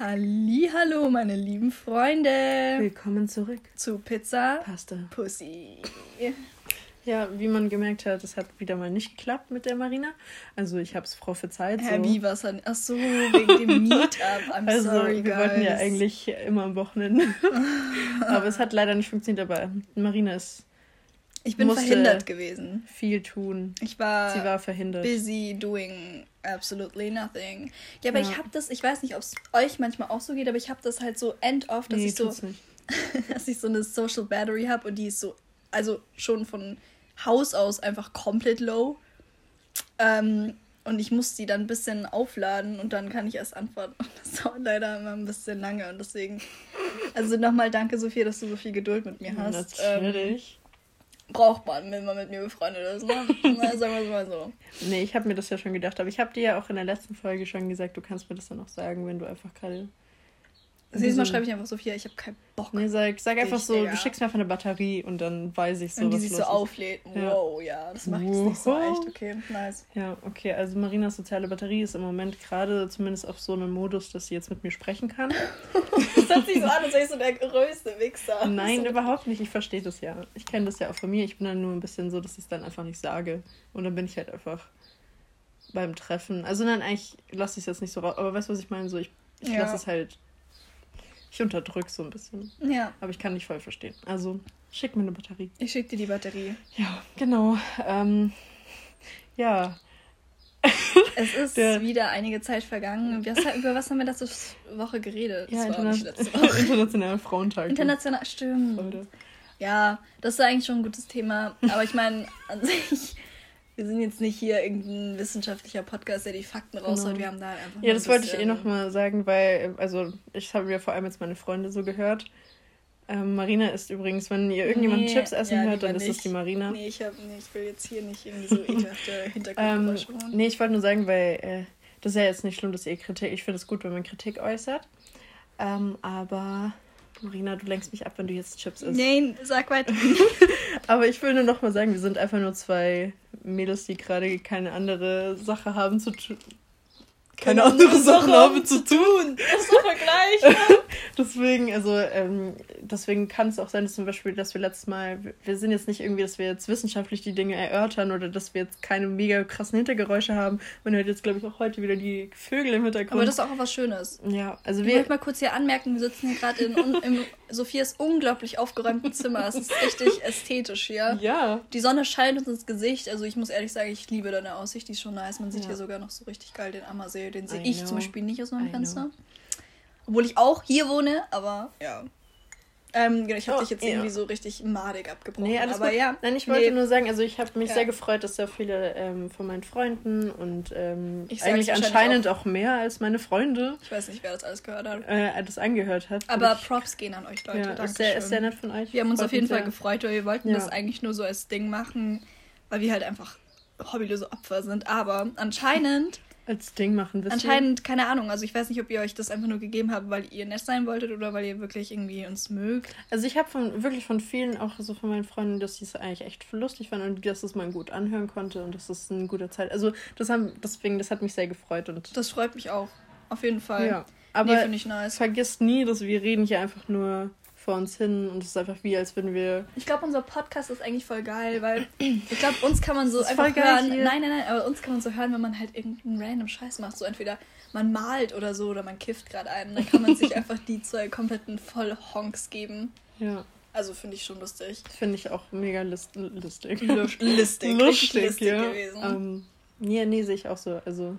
Hallo, meine lieben Freunde. Willkommen zurück zu Pizza Pasta Pussy. Ja, wie man gemerkt hat, es hat wieder mal nicht geklappt mit der Marina. Also ich habe es. Hä, so. wie was dann? Ach so, wegen dem Meetup. I'm also, sorry, wir wollten ja eigentlich immer am Wochenende. aber es hat leider nicht funktioniert, aber Marina ist ich bin verhindert gewesen. Viel tun. Ich war. Sie war verhindert. Busy doing absolutely nothing. Ja, aber ja. ich habe das. Ich weiß nicht, ob es euch manchmal auch so geht, aber ich habe das halt so end off, dass nee, ich so, dass ich so eine Social Battery habe und die ist so, also schon von Haus aus einfach komplett low. Ähm, und ich muss die dann ein bisschen aufladen und dann kann ich erst antworten. Und das dauert leider immer ein bisschen lange und deswegen. Also nochmal danke, Sophia, dass du so viel Geduld mit mir hast. Natürlich. Braucht man, wenn man mit mir befreundet ist. Ne? sagen wir es mal so. Nee, ich habe mir das ja schon gedacht, aber ich habe dir ja auch in der letzten Folge schon gesagt, du kannst mir das dann auch sagen, wenn du einfach gerade das nächste Mal schreibe ich einfach Sophia, ich habe keinen Bock. Nee, sag, sag einfach so, Digga. du schickst mir einfach eine Batterie und dann weiß ich so, Und die sich so auflädt. Wow, ja, das mache ich jetzt nicht so echt. Okay, nice. Ja, okay, also Marinas soziale Batterie ist im Moment gerade zumindest auf so einem Modus, dass sie jetzt mit mir sprechen kann. das hört sich so an, als wäre ich so der größte Wichser. Nein, so. überhaupt nicht. Ich verstehe das ja. Ich kenne das ja auch von mir. Ich bin dann nur ein bisschen so, dass ich es dann einfach nicht sage. Und dann bin ich halt einfach beim Treffen. Also nein, eigentlich lasse ich es jetzt nicht so raus. Aber weißt du, was ich meine? So, ich, ich ja. lasse es halt ich unterdrücke so ein bisschen. Ja. Aber ich kann nicht voll verstehen. Also, schick mir eine Batterie. Ich schick dir die Batterie. Ja, genau. Ähm, ja. Es ist Der, wieder einige Zeit vergangen. Was, über was haben wir letzte Woche geredet? Ja, Interna Woche. Internationaler Frauentag. International, stimmt. Heute. Ja, das ist eigentlich schon ein gutes Thema. Aber ich meine, an sich wir sind jetzt nicht hier irgendein wissenschaftlicher Podcast, der die Fakten raushaut. Genau. Wir haben da einfach. Ja, das wollte ich eh nochmal sagen, weil, also, ich habe ja vor allem jetzt meine Freunde so gehört. Ähm, Marina ist übrigens, wenn ihr irgendjemand nee, Chips essen ja, hört, dann ist es die Marina. Nee, ich, hab, nee, ich will jetzt hier nicht irgendwie so ekelhafte Hintergrundgeräusche ähm, Nee, ich wollte nur sagen, weil äh, das ist ja jetzt nicht schlimm, dass ihr Kritik. Ich finde es gut, wenn man Kritik äußert. Ähm, aber Marina, du lenkst mich ab, wenn du jetzt Chips isst. Nein, sag weiter. Aber ich will nur noch mal sagen, wir sind einfach nur zwei Mädels, die gerade keine andere Sache haben zu tun keine andere Sachen habe zu tun. Das ist doch Vergleich. deswegen, also, ähm, deswegen kann es auch sein, dass zum Beispiel, dass wir letztes Mal, wir sind jetzt nicht irgendwie, dass wir jetzt wissenschaftlich die Dinge erörtern oder dass wir jetzt keine mega krassen Hintergeräusche haben. Man hört jetzt, glaube ich, auch heute wieder die Vögel im Hintergrund. Aber das ist auch was Schönes. Ja, also wir. Ich möchte mal kurz hier anmerken, wir sitzen hier gerade in im Sophias unglaublich aufgeräumten Zimmer. Es ist richtig ästhetisch hier. Ja. Die Sonne scheint uns ins Gesicht. Also ich muss ehrlich sagen, ich liebe deine Aussicht, die ist schon nice. Man sieht ja. hier sogar noch so richtig geil den Ammersee den sehe ich zum Beispiel nicht aus meinem I Fenster. Know. Obwohl ich auch hier wohne, aber ja. Ähm, genau, ich habe oh, dich jetzt ja. irgendwie so richtig madig abgebrochen. Nee, alles aber gut. ja. Nein, ich wollte nee. nur sagen, also ich habe mich ja. sehr gefreut, dass sehr viele ähm, von meinen Freunden und ähm, eigentlich anscheinend auch. auch. mehr als meine Freunde. Ich weiß nicht, wer das alles gehört hat. Äh, das angehört hat. Aber ich, Props gehen an euch, Leute. Ja, ist, sehr, ist sehr nett von euch. Wir haben uns auf jeden Fall gefreut, weil wir wollten das eigentlich nur so als Ding machen, weil wir halt einfach hobbylose Opfer sind. Aber anscheinend als Ding machen. Wisst Anscheinend, ihr? keine Ahnung. Also ich weiß nicht, ob ihr euch das einfach nur gegeben habt, weil ihr nett sein wolltet oder weil ihr wirklich irgendwie uns mögt. Also ich habe von wirklich von vielen, auch so von meinen Freunden, dass sie es eigentlich echt lustig fanden und dass es man gut anhören konnte und dass es eine gute Zeit. Also das haben, deswegen, das hat mich sehr gefreut und. Das freut mich auch. Auf jeden Fall. Ja. Aber nee, nice. vergisst nie, dass wir reden hier einfach nur vor uns hin und es ist einfach wie, als würden wir. Ich glaube, unser Podcast ist eigentlich voll geil, weil ich glaube, uns kann man so einfach hören. Hier. Nein, nein, nein, aber uns kann man so hören, wenn man halt irgendeinen random Scheiß macht. So entweder man malt oder so oder man kifft gerade einen. Dann kann man sich einfach die zwei kompletten Vollhonks geben. Ja. Also finde ich schon lustig. Finde ich auch mega list lustig. Lustig. lustig, lustig ja. gewesen. Ähm, nee, nee, sehe ich auch so. Also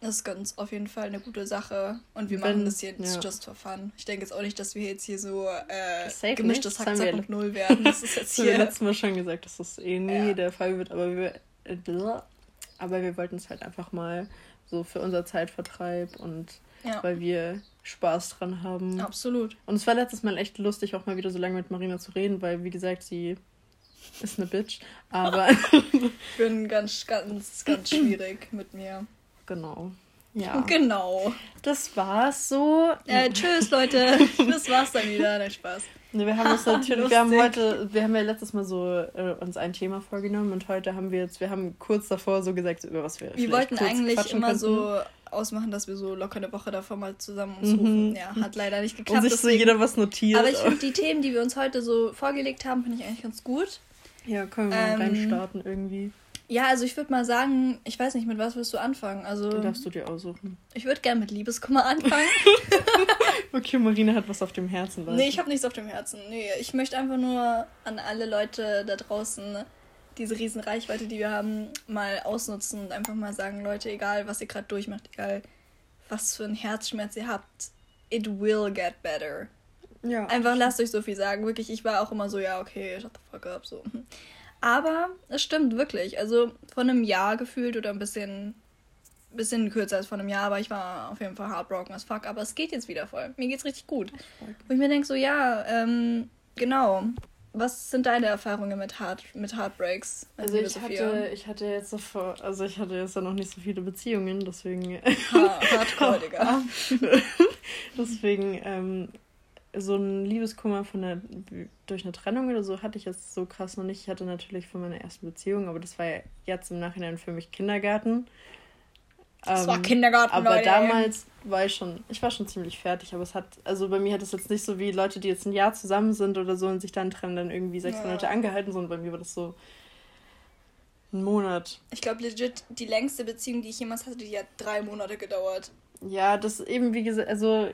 das ist ganz auf jeden Fall eine gute Sache. Und wir Wenn, machen das jetzt ja. just for fun. Ich denke jetzt auch nicht, dass wir jetzt hier so äh, gemischtes Hack 2.0 werden. Das ist jetzt hier. wir letztes Mal schon gesagt, dass das eh nie ja. der Fall wird, aber wir, äh, aber wir wollten es halt einfach mal so für unser Zeitvertreib und ja. weil wir Spaß dran haben. Absolut. Und es war letztes Mal echt lustig, auch mal wieder so lange mit Marina zu reden, weil, wie gesagt, sie ist eine Bitch. Aber. ich bin ganz, ganz, ganz schwierig mit mir. Genau. Ja. Genau. Das war's so. Äh, tschüss, Leute. Das war's dann wieder. Nein, Spaß. wir haben uns natürlich, wir haben heute, wir haben ja letztes Mal so äh, uns ein Thema vorgenommen und heute haben wir jetzt, wir haben kurz davor so gesagt, über was wir. Wir wollten eigentlich immer könnten. so ausmachen, dass wir so locker eine Woche davor mal zusammen uns rufen. Mhm. Ja, hat leider nicht geklappt. Und sich deswegen. so jeder was notiert. Aber ich finde die Themen, die wir uns heute so vorgelegt haben, finde ich eigentlich ganz gut. Ja, können wir mal ähm, reinstarten irgendwie. Ja, also ich würde mal sagen, ich weiß nicht, mit was willst du anfangen? Also, Den darfst du dir aussuchen. Ich würde gerne mit Liebeskummer anfangen. okay, Marina hat was auf dem Herzen. Weißt Nee, ich habe nichts auf dem Herzen. Nee, ich möchte einfach nur an alle Leute da draußen diese riesen Reichweite, die wir haben, mal ausnutzen und einfach mal sagen, Leute, egal was ihr gerade durchmacht, egal was für einen Herzschmerz ihr habt, it will get better. Ja. Einfach lasst euch so viel sagen. Wirklich, ich war auch immer so, ja, okay, shut the fuck up, so. Aber es stimmt wirklich. Also von einem Jahr gefühlt oder ein bisschen, bisschen kürzer als von einem Jahr, aber ich war auf jeden Fall heartbroken as fuck. Aber es geht jetzt wieder voll. Mir geht's richtig gut. Wo ich mir denke, so, ja, ähm, genau. Was sind deine Erfahrungen mit, Heart, mit Heartbreaks? Also ich hatte, ich hatte jetzt davor, also ich hatte jetzt noch nicht so viele Beziehungen, deswegen. Ha, hardcore, Digga. deswegen ähm, so ein Liebeskummer von der, durch eine Trennung oder so hatte ich jetzt so krass noch nicht. Ich hatte natürlich von meiner ersten Beziehung, aber das war ja jetzt im Nachhinein für mich Kindergarten. Das ähm, war Kindergarten, Aber Leute. damals war ich schon, ich war schon ziemlich fertig, aber es hat, also bei mir hat es jetzt nicht so wie Leute, die jetzt ein Jahr zusammen sind oder so und sich dann trennen, dann irgendwie sechs ja. Monate angehalten, sondern bei mir war das so ein Monat. Ich glaube legit, die längste Beziehung, die ich jemals hatte, die hat drei Monate gedauert. Ja, das eben, wie gesagt, also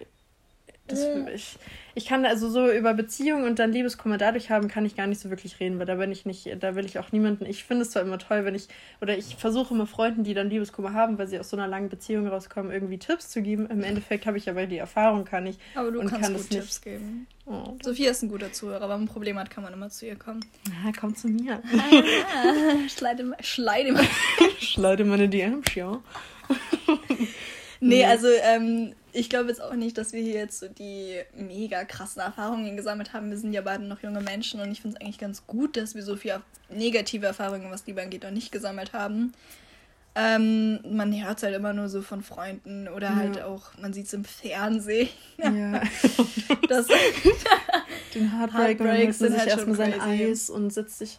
das, ich, ich kann also so über Beziehungen und dann Liebeskummer dadurch haben, kann ich gar nicht so wirklich reden, weil da bin ich nicht, da will ich auch niemanden. Ich finde es zwar immer toll, wenn ich, oder ich versuche immer Freunden, die dann Liebeskummer haben, weil sie aus so einer langen Beziehung rauskommen, irgendwie Tipps zu geben. Im Endeffekt habe ich aber die Erfahrung, kann ich. Aber du und kannst kann gut Tipps geben. Oh. Sophia ist ein guter Zuhörer, aber wenn man ein Problem hat, kann man immer zu ihr kommen. Ah, komm zu mir. Ah, schleide, schleide, schleide meine DMs, ja. nee, also ähm, ich glaube jetzt auch nicht, dass wir hier jetzt so die mega krassen Erfahrungen gesammelt haben. Wir sind ja beide noch junge Menschen und ich finde es eigentlich ganz gut, dass wir so viel negative Erfahrungen, was Liebe angeht, noch nicht gesammelt haben. Ähm, man hört es halt immer nur so von Freunden oder ja. halt auch, man sieht es im Fernsehen. Ja. das, Den Heartbreak, Heartbreaks sind halt erstmal sein Eis und setzt sich.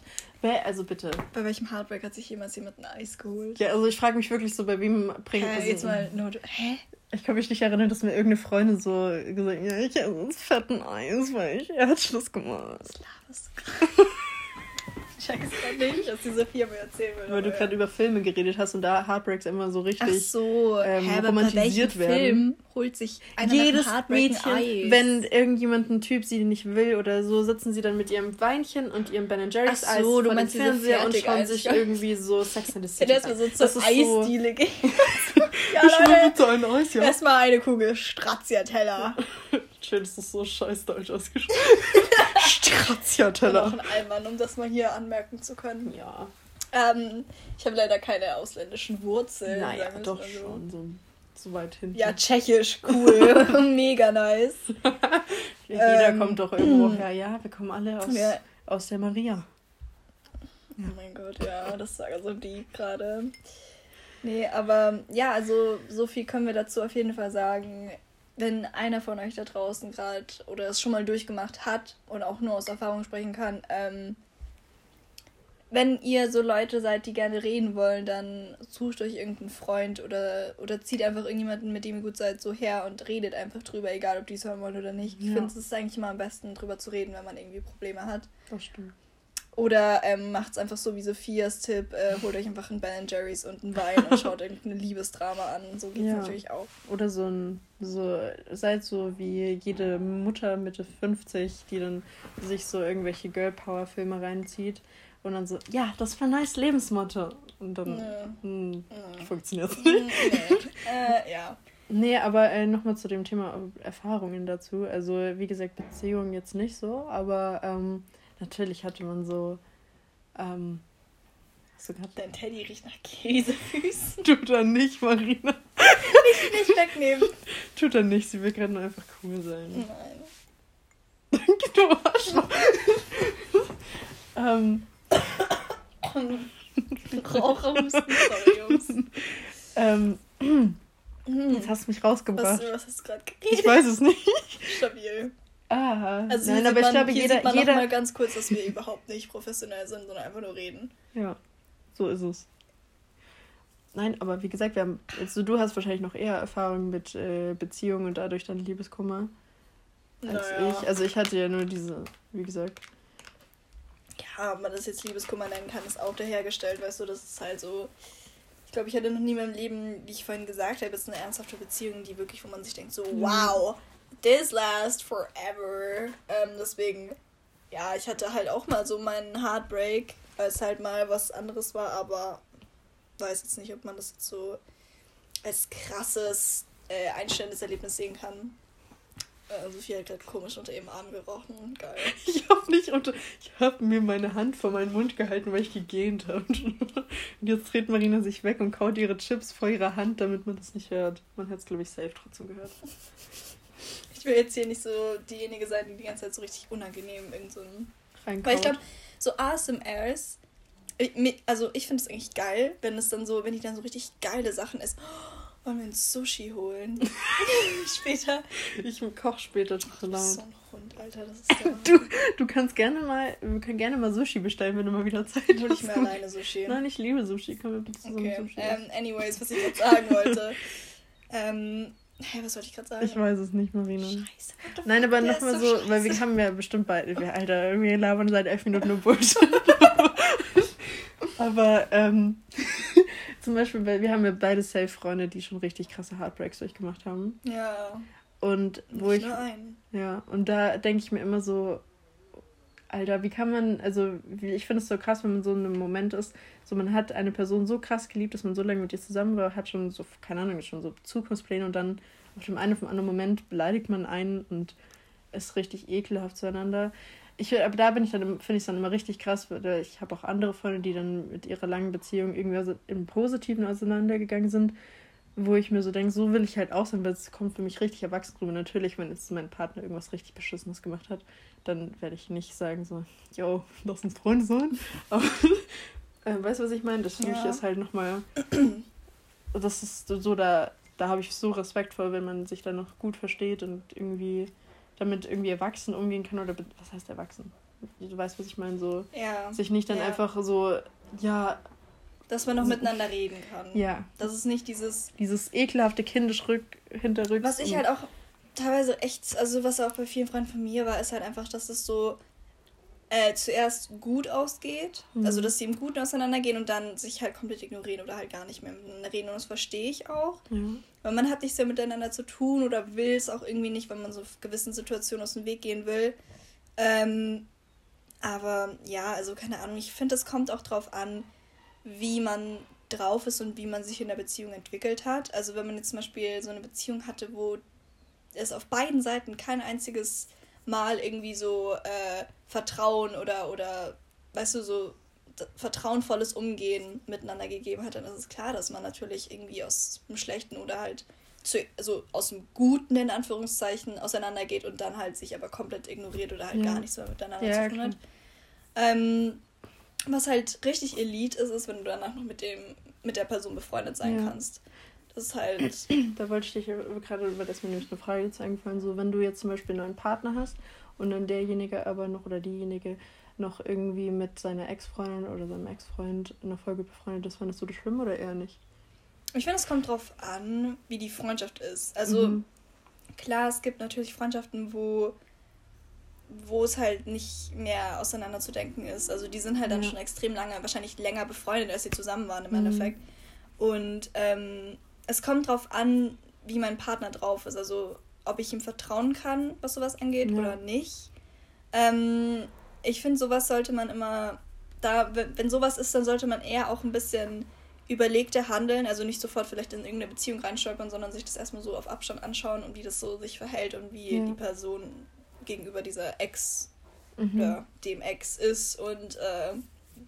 Also bitte. Bei welchem Heartbreak hat sich jemals jemand ein Eis geholt? Ja, also ich frage mich wirklich so, bei wem bringt also, jetzt mal nur. Hä? Ich kann mich nicht erinnern, dass mir irgendeine Freundin so gesagt hat, ja, ich esse uns fetten Eis, weil ich Herzschluss gemacht. Was laberst du? check's gerade nicht, was diese Firma erzählen will. Weil du gerade über Filme geredet hast und da Heartbreaks immer so richtig Ach so, ähm, Hä, romantisiert werden. Film holt sich Jedes Mädchen, Eis. wenn irgendjemand einen Typ sie nicht will oder so, sitzen sie dann mit ihrem Weinchen und ihrem Ben Jerry's Ach so, Eis du vor dem Fernseher und schauen sich irgendwie so Sex in the City an. so zur Eisdiele gehen. ja, ich will bitte ein Eis, ja. Erstmal eine Kugel Stracciatella. Schön, dass das so scheiß deutsch ausgesprochen Stracciatella. Noch ein Allmann, um das mal hier anmerken zu können. Ja. Ähm, ich habe leider keine ausländischen Wurzeln. Naja, doch also. schon so, so weit hinten. Ja, tschechisch, cool. Mega nice. Jeder ähm, kommt doch irgendwo her. Ja, wir kommen alle aus, ja. aus der Maria. Ja. Oh mein Gott, ja, das war so deep gerade. Nee, aber ja, also so viel können wir dazu auf jeden Fall sagen wenn einer von euch da draußen gerade oder es schon mal durchgemacht hat und auch nur aus Erfahrung sprechen kann, ähm, wenn ihr so Leute seid, die gerne reden wollen, dann sucht euch irgendeinen Freund oder, oder zieht einfach irgendjemanden, mit dem ihr gut seid, so her und redet einfach drüber, egal ob die es hören wollen oder nicht. Ja. Ich finde, es ist eigentlich immer am besten, drüber zu reden, wenn man irgendwie Probleme hat. Das stimmt. Oder ähm, macht es einfach so wie Sophias Tipp, äh, holt euch einfach einen Ben Jerry's und einen Wein und schaut irgendein Liebesdrama an. So geht es ja. natürlich auch. Oder so ein, so, seid so wie jede Mutter Mitte 50, die dann sich so irgendwelche Girl Power Filme reinzieht und dann so, ja, das war ein nice Lebensmotto. Und dann ja. Hm, ja. funktioniert es nicht. Nee. äh, ja. Nee, aber äh, nochmal zu dem Thema Erfahrungen dazu. Also, wie gesagt, Beziehungen jetzt nicht so, aber ähm, natürlich hatte man so. Ähm, hast du Dein Teddy riecht nach Käsefüßen. Tut er nicht, Marina. nicht, nicht wegnehmen. Tut er nicht, sie will gerade nur einfach cool sein. Nein. Danke, du Arschloch. ähm. Raucherhusten, sorry, Jungs. ähm. Hm. Jetzt hast du mich rausgebracht. Was, was hast du gerade geredet? Ich weiß es nicht. Stabil. Ah, also Nein, aber man, ich glaube, hier jeder. Sieht man jeder... noch mal ganz kurz, dass wir überhaupt nicht professionell sind, sondern einfach nur reden. Ja, so ist es. Nein, aber wie gesagt, wir haben, also du hast wahrscheinlich noch eher Erfahrung mit äh, Beziehungen und dadurch dann Liebeskummer als naja. ich. Also ich hatte ja nur diese, wie gesagt. Ja, ob man das jetzt Liebeskummer nennen kann, ist auch dahergestellt, weißt du, das ist halt so. Ich glaube, ich hatte noch nie in meinem Leben, wie ich vorhin gesagt habe, jetzt eine ernsthafte Beziehung, die wirklich, wo man sich denkt, so, mhm. wow, this lasts forever. Ähm, deswegen, ja, ich hatte halt auch mal so meinen Heartbreak, es halt mal was anderes war, aber weiß jetzt nicht, ob man das jetzt so als krasses, äh, einstellendes Erlebnis sehen kann. Äh, Sophie hat gerade komisch unter ihrem Arm gerochen. Geil. Ich habe nicht unter. Ich habe mir meine Hand vor meinen Mund gehalten, weil ich gegähnt habe. Und jetzt dreht Marina sich weg und kaut ihre Chips vor ihrer Hand, damit man das nicht hört. Man hat es, glaube ich, safe trotzdem gehört. Ich will jetzt hier nicht so diejenige sein, die die ganze Zeit so richtig unangenehm irgend so ein. Weil ich glaube, so ASMRs also ich finde es eigentlich geil, wenn es dann so, wenn ich dann so richtig geile Sachen esse. Oh, wollen wir uns Sushi holen? später. Ich koche später Schokolade. So ein Hund, Alter, das ist du, du kannst gerne mal, wir können gerne mal Sushi bestellen, wenn du mal wieder Zeit hast. Hol ich mir alleine Sushi. Nein, ich liebe Sushi. Können wir bitte zusammen okay. Sushi ähm, Anyways, was ich jetzt sagen wollte. ähm, Hä, was wollte ich gerade sagen? Ich weiß es nicht, Marina. Scheiße. Nein, aber nochmal so, so weil wir haben ja bestimmt beide, wir, Alter, wir labern seit elf Minuten nur Bullshit. Aber ähm, zum Beispiel, wir haben ja beide Safe-Freunde, die schon richtig krasse Heartbreaks durchgemacht haben. Ja. Und wo Nicht ich. Nur einen. Ja, und da denke ich mir immer so, Alter, wie kann man, also ich finde es so krass, wenn man so in einem Moment ist, so man hat eine Person so krass geliebt, dass man so lange mit ihr zusammen war, hat schon so, keine Ahnung, schon so Zukunftspläne und dann auf dem einen dem anderen Moment beleidigt man einen und ist richtig ekelhaft zueinander. Ich, aber da bin ich dann, finde ich es dann immer richtig krass, weil ich habe auch andere Freunde, die dann mit ihrer langen Beziehung irgendwie im Positiven auseinandergegangen sind, wo ich mir so denke, so will ich halt auch sein, weil es kommt für mich richtig erwachsen rüber. Natürlich, wenn jetzt mein Partner irgendwas richtig Beschissenes gemacht hat, dann werde ich nicht sagen so, yo, lass uns Freunde sein. Aber äh, weißt du, was ich meine? Das für ja. mich ist halt nochmal, das ist so, da, da habe ich so Respekt vor, wenn man sich dann noch gut versteht und irgendwie damit irgendwie erwachsen umgehen kann oder was heißt erwachsen? Du weißt, was ich meine, so ja, sich nicht dann ja. einfach so, ja. Dass man noch miteinander reden kann. Ja. Das ist nicht dieses. Dieses ekelhafte kindisch rück, hinterrücks. Was ich halt auch teilweise echt, also was auch bei vielen Freunden von mir war, ist halt einfach, dass es so äh, zuerst gut ausgeht, mhm. also dass sie im Guten auseinandergehen und dann sich halt komplett ignorieren oder halt gar nicht mehr miteinander reden. Und das verstehe ich auch. Mhm. Weil man hat nichts mehr miteinander zu tun oder will es auch irgendwie nicht, weil man so gewissen Situationen aus dem Weg gehen will. Ähm, aber ja, also keine Ahnung, ich finde, es kommt auch drauf an, wie man drauf ist und wie man sich in der Beziehung entwickelt hat. Also wenn man jetzt zum Beispiel so eine Beziehung hatte, wo es auf beiden Seiten kein einziges Mal irgendwie so äh, Vertrauen oder, oder, weißt du, so vertrauenvolles Umgehen miteinander gegeben hat, dann ist es klar, dass man natürlich irgendwie aus dem Schlechten oder halt zu, also aus dem Guten in Anführungszeichen auseinandergeht und dann halt sich aber komplett ignoriert oder halt ja. gar nichts mehr miteinander ja, zu tun hat. Ähm, was halt richtig Elite ist, ist, wenn du danach noch mit dem, mit der Person befreundet sein ja. kannst. Das ist halt. Da wollte ich dich gerade über das mir nämlich eine Frage jetzt eingefallen. So, wenn du jetzt zum Beispiel einen neuen Partner hast und dann derjenige aber noch oder diejenige noch irgendwie mit seiner Ex-Freundin oder seinem Ex-Freund in der Folge befreundet ist, fandest du das schlimm oder eher nicht? Ich finde, es kommt drauf an, wie die Freundschaft ist. Also, mhm. klar, es gibt natürlich Freundschaften, wo wo es halt nicht mehr auseinanderzudenken ist. Also die sind halt ja. dann schon extrem lange, wahrscheinlich länger befreundet, als sie zusammen waren im mhm. Endeffekt. Und ähm, es kommt drauf an, wie mein Partner drauf ist. Also ob ich ihm vertrauen kann, was sowas angeht ja. oder nicht. Ähm, ich finde, sowas sollte man immer, da, wenn sowas ist, dann sollte man eher auch ein bisschen überlegter handeln, also nicht sofort vielleicht in irgendeine Beziehung reinstolpern, sondern sich das erstmal so auf Abstand anschauen und wie das so sich verhält und wie ja. die Person gegenüber dieser Ex mhm. oder dem Ex ist und äh,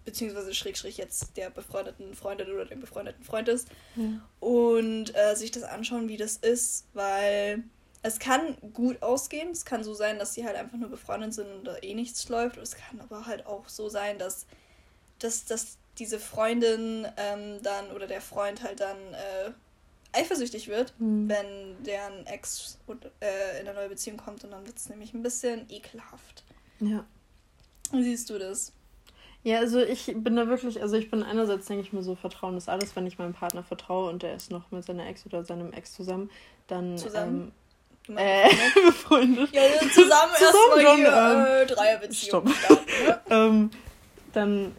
beziehungsweise schräg schräg jetzt der befreundeten Freundin oder dem befreundeten Freund ist ja. und äh, sich das anschauen, wie das ist, weil es kann gut ausgehen. Es kann so sein, dass sie halt einfach nur befreundet sind und da eh nichts läuft. Es kann aber halt auch so sein, dass, dass, dass diese Freundin ähm, dann oder der Freund halt dann äh, eifersüchtig wird, mhm. wenn deren Ex äh, in eine neue Beziehung kommt und dann wird es nämlich ein bisschen ekelhaft. Ja. Wie siehst du das? Ja, also ich bin da wirklich, also ich bin einerseits, denke ich mir so, Vertrauen ist alles, wenn ich meinem Partner vertraue und der ist noch mit seiner Ex oder seinem Ex zusammen, dann. Zusammen? Ähm, äh, befreundet. Ja, zusammen, zusammen erstmal hier ähm, äh, Dreierbeziehung. Stopp. ne? ähm, dann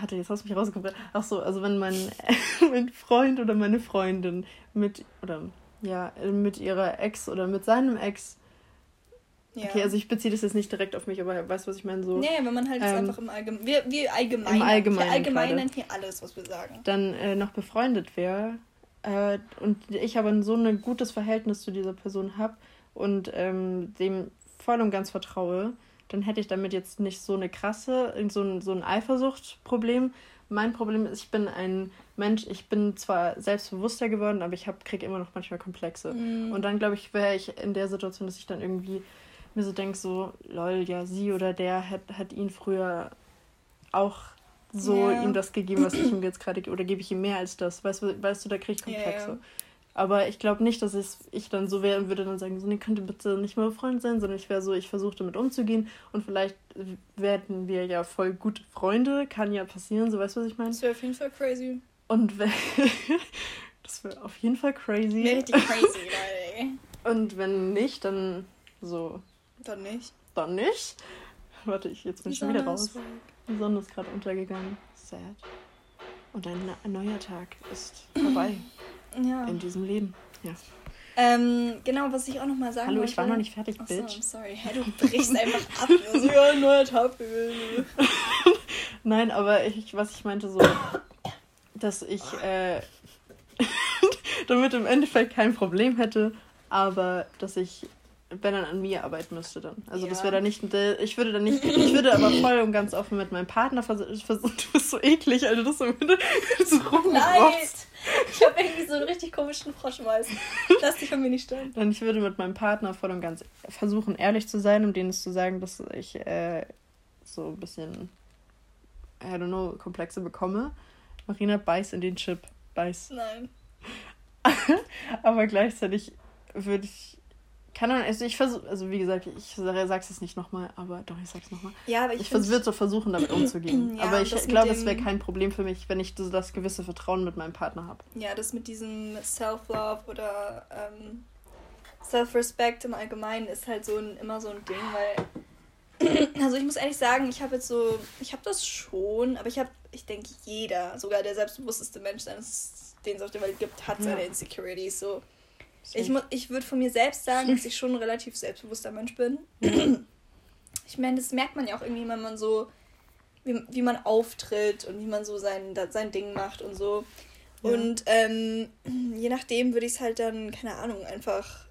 Warte, jetzt hast du mich rausgebracht. Ach so, also wenn mein, mein Freund oder meine Freundin mit, oder ja, mit ihrer Ex oder mit seinem Ex. Ja. Okay, also ich beziehe das jetzt nicht direkt auf mich, aber weißt du, was ich meine? So, nee, wenn man halt ähm, einfach im Allgemeinen. Wir, wir allgemein. Im Allgemeinen. Wir allgemeinen hier alles, was wir sagen. Dann äh, noch befreundet wäre äh, und ich aber so ein gutes Verhältnis zu dieser Person habe und ähm, dem voll und ganz vertraue, dann hätte ich damit jetzt nicht so eine krasse, so ein, so ein Eifersuchtproblem. Mein Problem ist, ich bin ein Mensch, ich bin zwar selbstbewusster geworden, aber ich kriege immer noch manchmal Komplexe. Mm. Und dann, glaube ich, wäre ich in der Situation, dass ich dann irgendwie mir so denke, so, lol, ja, sie oder der hat, hat ihn früher auch so yeah. ihm das gegeben, was ich ihm jetzt gerade, oder gebe ich ihm mehr als das? Weißt, weißt du, da kriege ich Komplexe. Yeah. Aber ich glaube nicht, dass ich, ich dann so wäre und würde dann sagen, so, nee, könnte bitte nicht mal Freund sein, sondern ich wäre so, ich versuche damit umzugehen und vielleicht werden wir ja voll gute Freunde, kann ja passieren, so weißt du, was ich meine? Das wäre auf jeden Fall crazy. Und wenn, das wäre auf jeden Fall crazy. Wäre richtig crazy, Leute. Und wenn nicht, dann so. Dann nicht. Dann nicht. Warte, ich jetzt bin ich schon wieder raus. Die Sonne ist gerade untergegangen. Sad. Und ein, ein neuer Tag ist vorbei ja. in diesem Leben. Ja. Ähm, genau, was ich auch noch mal sagen Hallo, wollte. ich war noch nicht fertig, Achso, Bitch. sorry. Hey, du brichst einfach ab. Also, ja, ein neuer Tag. Nein, aber ich, was ich meinte so, dass ich äh, damit im Endeffekt kein Problem hätte, aber dass ich wenn dann an mir arbeiten müsste dann. Also ja. das wäre dann nicht, ich würde dann nicht, ich würde aber voll und ganz offen mit meinem Partner versuchen, du bist so eklig, also das so, so Nein! Ich habe irgendwie so einen richtig komischen Froschmeiß. Lass dich von mir nicht stören. Dann ich würde mit meinem Partner voll und ganz versuchen, ehrlich zu sein, um denen zu sagen, dass ich äh, so ein bisschen, I don't know, Komplexe bekomme. Marina, beiß in den Chip. Beiß. Nein. aber gleichzeitig würde ich kann man, also ich versuche, also wie gesagt, ich sag's jetzt nicht nochmal, aber doch, ich sag's nochmal. Ja, aber ich, ich würde so versuchen, damit umzugehen. ja, aber ich glaube, es wäre kein Problem für mich, wenn ich das gewisse Vertrauen mit meinem Partner habe. Ja, das mit diesem Self-Love oder ähm, Self-Respect im Allgemeinen ist halt so ein, immer so ein Ding, weil. also ich muss ehrlich sagen, ich habe jetzt so, ich habe das schon, aber ich habe, ich denke, jeder, sogar der selbstbewussteste Mensch, den es auf der Welt gibt, hat seine ja. Insecurities. So ich, ich würde von mir selbst sagen, dass ich schon ein relativ selbstbewusster Mensch bin. ich meine, das merkt man ja auch irgendwie, wenn man so, wie, wie man auftritt und wie man so sein, sein Ding macht und so. Ja. Und ähm, je nachdem würde ich es halt dann, keine Ahnung, einfach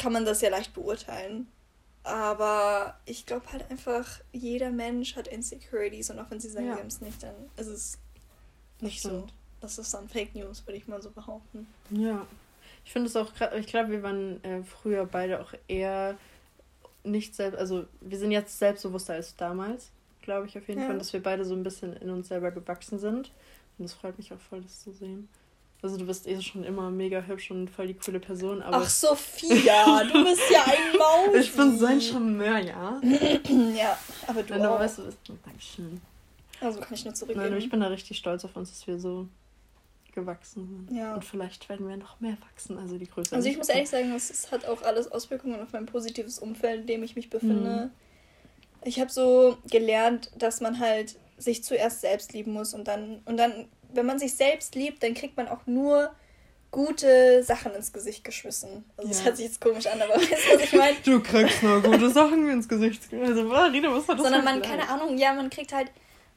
kann man das ja leicht beurteilen. Aber ich glaube halt einfach, jeder Mensch hat Insecurities und auch wenn sie sagen, ja. sie haben es nicht, dann ist es nicht so. Das ist dann Fake News, würde ich mal so behaupten. Ja, ich finde es auch, ich glaube, wir waren äh, früher beide auch eher nicht selbst, also wir sind jetzt selbstbewusster als damals, glaube ich auf jeden ja. Fall, dass wir beide so ein bisschen in uns selber gewachsen sind. Und es freut mich auch voll, das zu sehen. Also du bist eh schon immer mega hübsch und voll die coole Person. Aber Ach Sophia, du bist ja ein Maus. ich bin so ein Charmeur, ja. ja, aber du Nein, auch. Weißt du, Dankeschön. Also kann ich nur zurückgeben. Nein, ich bin da richtig stolz auf uns, dass wir so gewachsen sind. Ja. Und vielleicht werden wir noch mehr wachsen, also die Größe. Also ich muss ehrlich sagen, es hat auch alles Auswirkungen auf mein positives Umfeld, in dem ich mich befinde. Mhm. Ich habe so gelernt, dass man halt sich zuerst selbst lieben muss und dann, und dann, wenn man sich selbst liebt, dann kriegt man auch nur gute Sachen ins Gesicht geschmissen. Also ja. das hört sich jetzt komisch an, aber weißt du, was ich meine? Du kriegst nur gute Sachen ins Gesicht. Also, Rita, was hat das Sondern man, keine Ahnung, ja, man kriegt halt,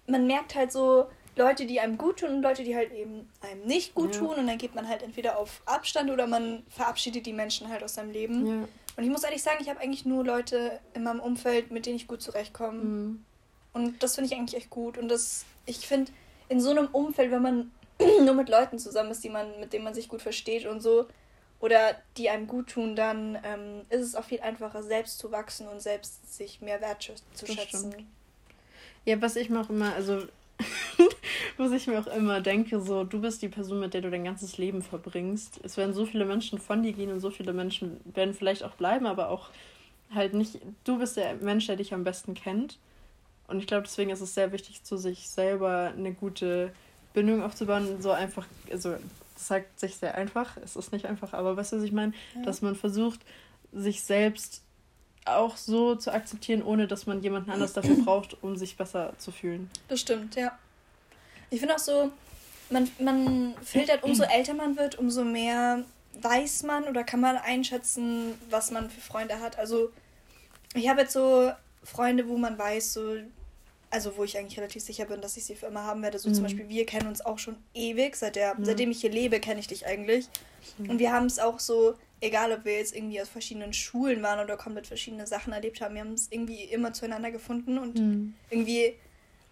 man merkt halt so, Leute, die einem gut tun und Leute, die halt eben einem nicht gut ja. tun. Und dann geht man halt entweder auf Abstand oder man verabschiedet die Menschen halt aus seinem Leben. Ja. Und ich muss ehrlich sagen, ich habe eigentlich nur Leute in meinem Umfeld, mit denen ich gut zurechtkomme. Mhm. Und das finde ich eigentlich echt gut. Und das, ich finde, in so einem Umfeld, wenn man nur mit Leuten zusammen ist, die man, mit denen man sich gut versteht und so, oder die einem gut tun, dann ähm, ist es auch viel einfacher, selbst zu wachsen und selbst sich mehr wertzuschätzen. Ja, was ich mache immer, also was ich mir auch immer denke, so, du bist die Person, mit der du dein ganzes Leben verbringst. Es werden so viele Menschen von dir gehen und so viele Menschen werden vielleicht auch bleiben, aber auch halt nicht, du bist der Mensch, der dich am besten kennt. Und ich glaube, deswegen ist es sehr wichtig, zu sich selber eine gute Bindung aufzubauen. So einfach, also das sagt sich sehr einfach, es ist nicht einfach, aber weißt du, was ich meine? Ja. Dass man versucht, sich selbst auch so zu akzeptieren, ohne dass man jemanden anders dafür braucht, um sich besser zu fühlen. Das stimmt, ja. Ich finde auch so, man, man filtert, umso älter man wird, umso mehr weiß man oder kann man einschätzen, was man für Freunde hat. Also ich habe jetzt so Freunde, wo man weiß, so, also wo ich eigentlich relativ sicher bin, dass ich sie für immer haben werde. So mhm. zum Beispiel, wir kennen uns auch schon ewig, seit der, mhm. seitdem ich hier lebe, kenne ich dich eigentlich. Mhm. Und wir haben es auch so, egal ob wir jetzt irgendwie aus verschiedenen Schulen waren oder komplett verschiedene Sachen erlebt haben, wir haben es irgendwie immer zueinander gefunden und mhm. irgendwie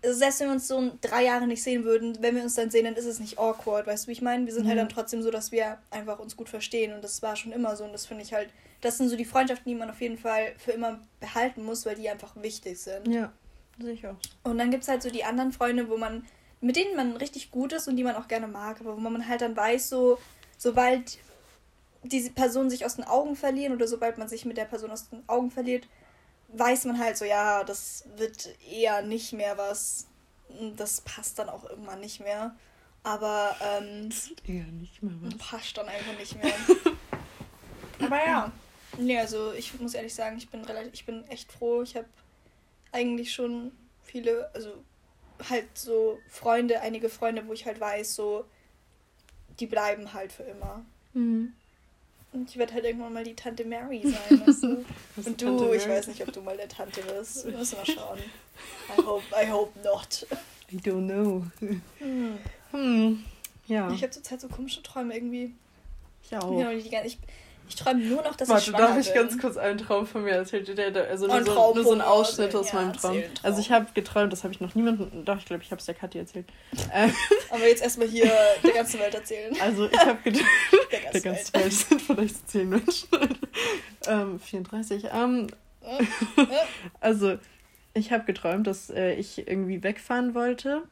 also selbst wenn wir uns so drei Jahre nicht sehen würden, wenn wir uns dann sehen, dann ist es nicht awkward, weißt du, wie ich meine? Wir sind halt mhm. halt dann trotzdem so, dass wir einfach uns gut verstehen und das war schon immer so und das finde ich halt, das sind so die Freundschaften, die man auf jeden Fall für immer behalten muss, weil die einfach wichtig sind. Ja, sicher. Und dann gibt es halt so die anderen Freunde, wo man, mit denen man richtig gut ist und die man auch gerne mag, aber wo man halt dann weiß, so, sobald diese Person sich aus den Augen verlieren oder sobald man sich mit der Person aus den Augen verliert, weiß man halt so, ja, das wird eher nicht mehr was. Das passt dann auch irgendwann nicht mehr. Aber ähm, das wird eher nicht mehr was. Passt dann einfach nicht mehr. Aber ja. Nee, also ich muss ehrlich sagen, ich bin relativ, ich bin echt froh. Ich habe eigentlich schon viele, also halt so Freunde, einige Freunde, wo ich halt weiß, so, die bleiben halt für immer. Mhm. Und ich werde halt irgendwann mal die Tante Mary sein. Weißt du? Und du, ich weiß nicht, ob du mal der Tante wirst. Wir müssen mal schauen. I hope, I hope not. I don't know. Hm. Hm. Ja. Ich habe zurzeit so komische Träume irgendwie. Ich auch. Ich, ich, ich träume nur noch, dass Warte, ich schwanger darf ich bin. ganz kurz einen Traum von mir erzählen? Also nur, so, nur so ein Ausschnitt aus ja, meinem Traum. Traum. Also ich habe geträumt, das habe ich noch niemandem, doch, ich glaube, ich habe es der Kathi erzählt. Aber jetzt erstmal hier der ganzen Welt erzählen. Also ich habe geträumt, der ganzen, der ganzen Welt. Welt sind vielleicht 10 Menschen. ähm, 34. Ähm, also ich habe geträumt, dass äh, ich irgendwie wegfahren wollte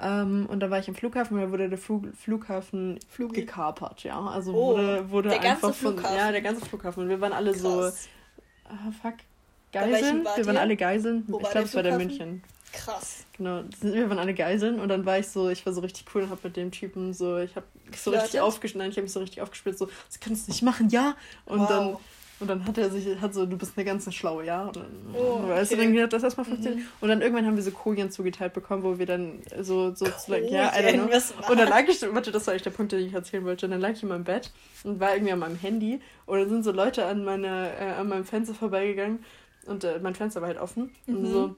ähm, und da war ich im Flughafen und da wurde der Flug, Flughafen Flugi. gekapert, ja. Also oh, wurde, wurde der einfach von. Flughafen. Ja, der ganze Flughafen. Und wir waren alle Krass. so. Ah, fuck. Geiseln. Wir waren alle Geiseln. Wo ich glaube, es war der München. Krass. Genau, wir waren alle Geiseln und dann war ich so, ich war so richtig cool und hab mit dem Typen so, ich hab so richtig aufgeschnitten, ich habe mich so richtig aufgespielt, so, das kannst du nicht machen, ja. Und wow. dann und dann hat er sich, hat so, du bist eine ganze Schlaue, ja. Und dann, oh, okay. weißt du, dann hat das erstmal funktioniert. Mhm. Und dann irgendwann haben wir so Kojen zugeteilt bekommen, wo wir dann so, so zu lang, ja, I don't know. Und dann lag ich, warte, das war eigentlich der Punkt, den ich erzählen wollte. Und dann lag ich in meinem Bett und war irgendwie an meinem Handy. Und dann sind so Leute an, meine, äh, an meinem Fenster vorbeigegangen. Und äh, mein Fenster war halt offen. Mhm. Und so,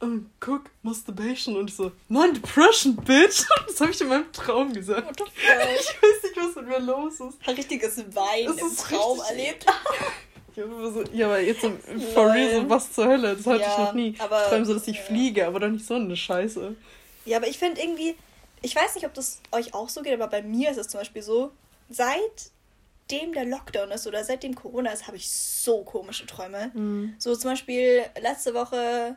oh, guck, Masturbation. Und ich so, Non-Depression, Bitch. Das habe ich in meinem Traum gesagt. What the fuck? Ich weiß nicht, was mit mir los ist. Ein richtiges Wein das im Traum erlebt. so, ja, aber jetzt so, for real, so, was zur Hölle, das hatte ja, ich noch nie. Aber, ich träume so, dass ich ja. fliege, aber doch nicht so eine Scheiße. Ja, aber ich finde irgendwie, ich weiß nicht, ob das euch auch so geht, aber bei mir ist es zum Beispiel so, seitdem der Lockdown ist oder seitdem Corona ist, habe ich so komische Träume. Mhm. So zum Beispiel letzte Woche,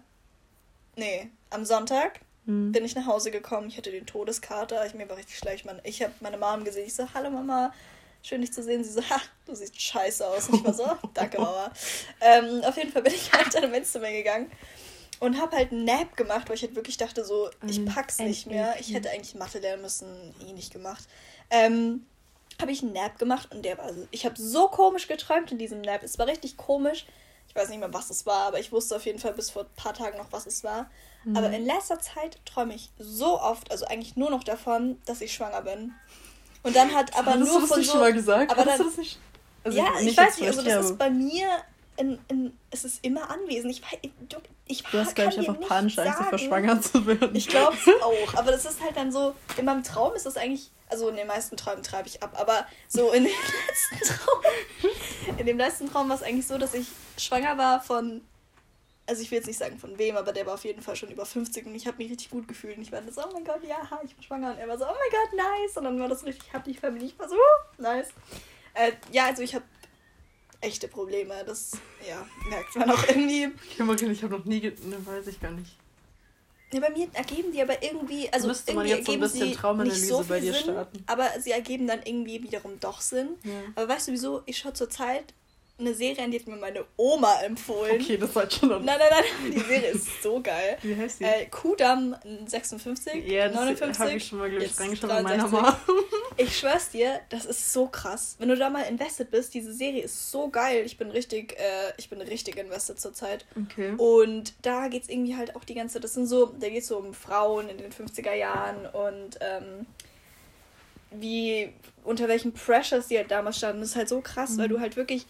nee, am Sonntag mhm. bin ich nach Hause gekommen, ich hatte den Todeskater, ich, mir war richtig schlecht, ich habe meine Mom gesehen, ich so, hallo Mama, schön dich zu sehen. Sie so, ha, du siehst scheiße aus. Und ich war so, danke Mama. Ähm, auf jeden Fall bin ich halt in ins Zimmer gegangen und habe halt einen Nap gemacht, weil ich halt wirklich dachte so, ich pack's nicht mehr. Ich hätte eigentlich Mathe lernen müssen, eh nicht gemacht. Ähm, habe ich einen Nap gemacht und der war, ich habe so komisch geträumt in diesem Nap. Es war richtig komisch. Ich weiß nicht mehr, was es war, aber ich wusste auf jeden Fall bis vor ein paar Tagen noch, was es war. Mhm. Aber in letzter Zeit träume ich so oft, also eigentlich nur noch davon, dass ich schwanger bin. Und dann hat aber Hattest nur du das von nicht so, schon mal gesagt? Aber dann, das nicht? Also ja, ich weiß nicht, also das ist bei mir in, in, es ist immer anwesend. Ich, ich, ich du hast, glaube ich, einfach panische Angst, vor schwanger zu werden. Ich glaube es auch. Aber das ist halt dann so, in meinem Traum ist das eigentlich, also in den meisten Träumen treibe ich ab, aber so in dem letzten Traum, in dem letzten Traum war es eigentlich so, dass ich schwanger war von also ich will jetzt nicht sagen von wem, aber der war auf jeden Fall schon über 50 und ich habe mich richtig gut gefühlt. Und ich war so, oh mein Gott, ja, ich bin schwanger. Und er war so, oh mein Gott, nice. Und dann war das richtig happy Family. Ich war so, uh, nice. Äh, ja, also ich habe echte Probleme. Das, ja, merkt man auch irgendwie. Ich habe noch nie, ne, weiß ich gar nicht. Ja, bei mir ergeben die aber irgendwie, also Müsste irgendwie man jetzt so ein bisschen Traumanalyse so bei dir Sinn, starten. Aber sie ergeben dann irgendwie wiederum doch Sinn. Ja. Aber weißt du wieso? Ich schaue zurzeit eine Serie an, die hat mir meine Oma empfohlen. Okay, das war schon. Nein, nein, nein, die Serie ist so geil. Wie heißt die? Äh, Kudam 56, ja, 59. habe ich schon mal, glaube ich, reingeschaut mit meiner Mama. Ich schwör's dir, das ist so krass. Wenn du da mal invested bist, diese Serie ist so geil. Ich bin richtig, äh, ich bin richtig invested zurzeit. Okay. Und da geht's irgendwie halt auch die ganze, das sind so, da geht's so um Frauen in den 50er Jahren und ähm, wie, unter welchen Pressures die halt damals standen. Das ist halt so krass, mhm. weil du halt wirklich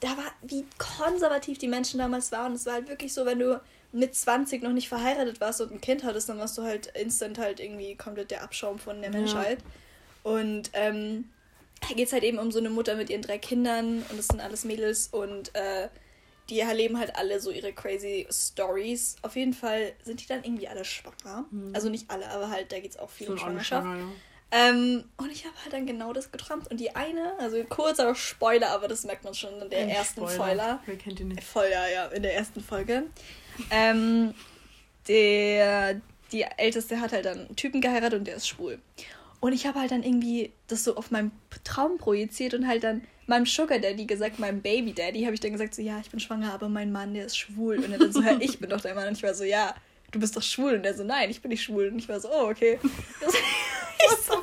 da war, wie konservativ die Menschen damals waren. Es war halt wirklich so, wenn du mit 20 noch nicht verheiratet warst und ein Kind hattest, dann warst du halt instant halt irgendwie komplett der Abschaum von der Menschheit. Ja. Und ähm, da geht es halt eben um so eine Mutter mit ihren drei Kindern und das sind alles Mädels und äh, die erleben halt alle so ihre crazy Stories. Auf jeden Fall sind die dann irgendwie alle schwanger. Mhm. Also nicht alle, aber halt, da geht es auch viel so um Schwangerschaft. Schwanger, ja. Ähm, und ich habe halt dann genau das geträumt. Und die eine, also kurzer Spoiler, aber das merkt man schon in der Ein ersten Spoiler. Spoiler. Wer kennt ihn nicht? Voll, ja, ja, in der ersten Folge. Ähm, der, die Älteste hat halt dann einen Typen geheiratet und der ist schwul. Und ich habe halt dann irgendwie das so auf meinem Traum projiziert und halt dann meinem Sugar Daddy gesagt, meinem Baby Daddy, habe ich dann gesagt, so, ja, ich bin schwanger, aber mein Mann, der ist schwul. Und er dann so, ja, ich bin doch der Mann. Und ich war so, ja, du bist doch schwul. Und er so, nein, ich bin nicht schwul. Und ich war so, oh, okay.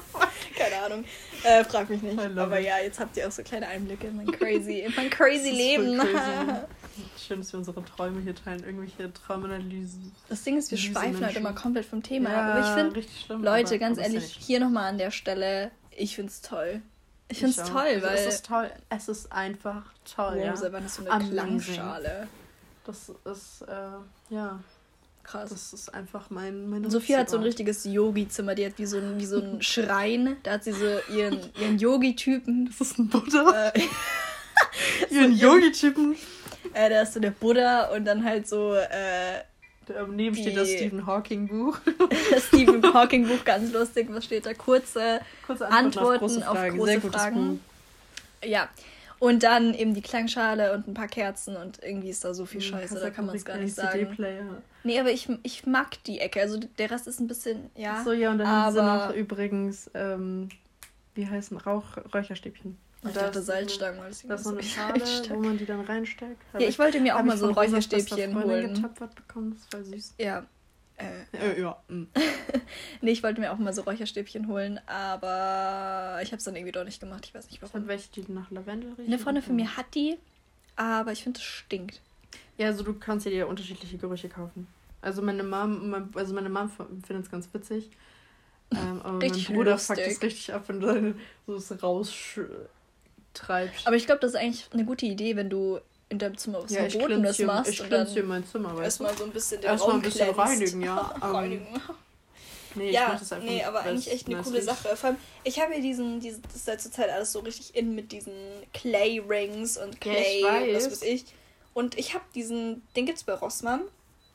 Keine Ahnung. Äh, frag mich nicht. Aber ja, jetzt habt ihr auch so kleine Einblicke in mein crazy, in mein crazy Leben. Crazy. Schön, dass wir unsere Träume hier teilen, irgendwelche Traumanalysen. Das Ding ist, wir schweifen halt immer komplett vom Thema ja, Aber ich finde, Leute, ganz ehrlich, hier nochmal an der Stelle, ich finde es toll. Ich finde es toll, also, weil. Es ist toll. Es ist einfach toll. Wow, ja. Selber so eine. Klangschale. Das ist, äh, ja. Krass. Das ist einfach mein. Meine Sophie hat so ein richtiges Yogi-Zimmer. Die hat wie so ein, wie so ein Schrein. Da hat sie so ihren, ihren Yogi-Typen. Das ist ein Buddha. Äh, ihren Yogi-Typen. Äh, da ist so der Buddha und dann halt so. Äh, Daneben die, steht das Stephen Hawking Buch. das Stephen Hawking Buch, ganz lustig. Was steht da? Kurze, Kurze Antworten, Antworten auf große Fragen. Auf große Fragen. Ja. Und dann eben die Klangschale und ein paar Kerzen und irgendwie ist da so viel hm, Scheiße, da kann man es gar nicht sagen. Nee, aber ich, ich mag die Ecke. Also der Rest ist ein bisschen, ja. So, ja, und dann aber... haben sie noch übrigens, ähm, wie heißen Rauch, Räucherstäbchen. Und ich da dachte Salzstangen, weil Das ist eine Schale, wo man die dann reinsteckt. Ja, ich wollte mir auch mal so Räucherstäbchen holen. Getöpfert bekommen, das war süß. Ja, äh, äh, ja. Mm. nee, ich wollte mir auch mal so Räucherstäbchen holen, aber ich habe es dann irgendwie doch nicht gemacht. Ich weiß nicht warum. Und welche, die nach Lavendel riechen? Eine Freundin von mir hat die, aber ich finde, es stinkt. Ja, also du kannst dir ja unterschiedliche Gerüche kaufen. Also meine Mom, also meine Mom findet es ganz witzig. Ähm, aber mein Bruder lustig. fuckt es richtig ab, wenn du so es raustreibst. Aber ich glaube, das ist eigentlich eine gute Idee, wenn du in deinem Zimmer was ja, Verbotenes machst. Ich und hier mein Zimmer, weißt Erstmal so ein bisschen der Erstmal ein bisschen reinigen, ja. reinigen. Nee, ja, ich das einfach nee, aber eigentlich echt eine coole Sache. Vor allem, ich habe hier diesen, diese, das ist ja zurzeit alles so richtig in mit diesen Clay Rings und Clay, ja, weiß. was weiß ich. Und ich habe diesen, den gibt's bei Rossmann.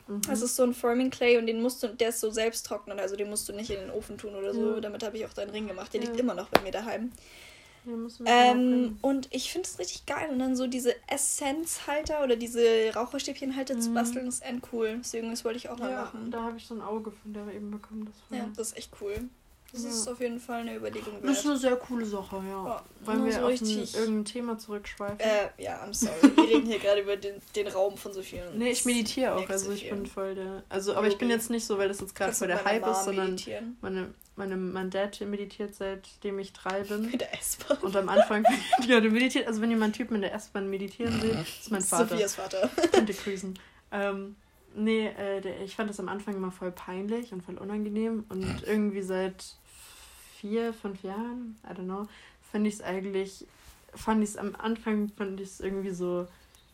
Mhm. Das ist so ein Forming Clay und den musst du, der ist so selbst trocknen, also den musst du nicht in den Ofen tun oder so. Mhm. Damit habe ich auch deinen Ring gemacht. Der ja. liegt immer noch bei mir daheim. Ähm, und ich finde es richtig geil. Und dann so diese Essenzhalter oder diese Raucherstäbchenhalter mhm. zu basteln, ist endcool. Deswegen, das wollte ich auch mal machen. Da habe ich so ein Auge von der eben bekommen. Das ja, das ist echt cool. Das ja. ist auf jeden Fall eine Überlegung wert. Das ist eine sehr coole Sache, ja. ja Wollen wir so auf richtig... irgendein Thema zurückschweifen? Äh, ja, I'm sorry. wir reden hier gerade über den, den Raum von so vielen. Nee, ich meditiere auch. Also ich bin voll der... Also, aber ich bin jetzt nicht so, weil das jetzt gerade voll der Hype ist, sondern meine meine, mein Dad meditiert seitdem ich drei bin. Mit der S-Bahn. Und am Anfang, ja, der meditiert, also wenn ihr meinen Typen in der S-Bahn meditieren seht, ist mein Vater. Sophias Vater. Könnte cruisen. Ähm, nee, äh, der, ich fand das am Anfang immer voll peinlich und voll unangenehm und irgendwie seit vier, fünf Jahren, I don't know, finde ich es eigentlich, fand ich es am Anfang, fand ich es irgendwie so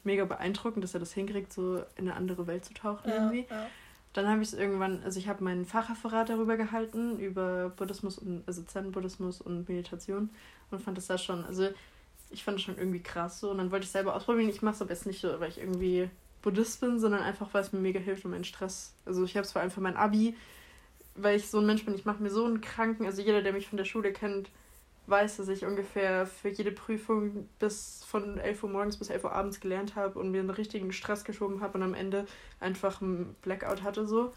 mega beeindruckend, dass er das hinkriegt, so in eine andere Welt zu tauchen ja, irgendwie. Ja. Dann habe ich es irgendwann, also ich habe meinen Fachreferat darüber gehalten, über Buddhismus und, also Zen-Buddhismus und Meditation und fand das da schon, also ich fand das schon irgendwie krass so und dann wollte ich selber ausprobieren. Ich mache es aber jetzt nicht so, weil ich irgendwie Buddhist bin, sondern einfach, weil es mir mega hilft und meinen Stress. Also ich habe es vor allem für mein Abi, weil ich so ein Mensch bin, ich mache mir so einen kranken, also jeder, der mich von der Schule kennt, weiß, dass ich ungefähr für jede Prüfung bis von 11 Uhr morgens bis 11 Uhr abends gelernt habe und mir einen richtigen Stress geschoben habe und am Ende einfach einen Blackout hatte so.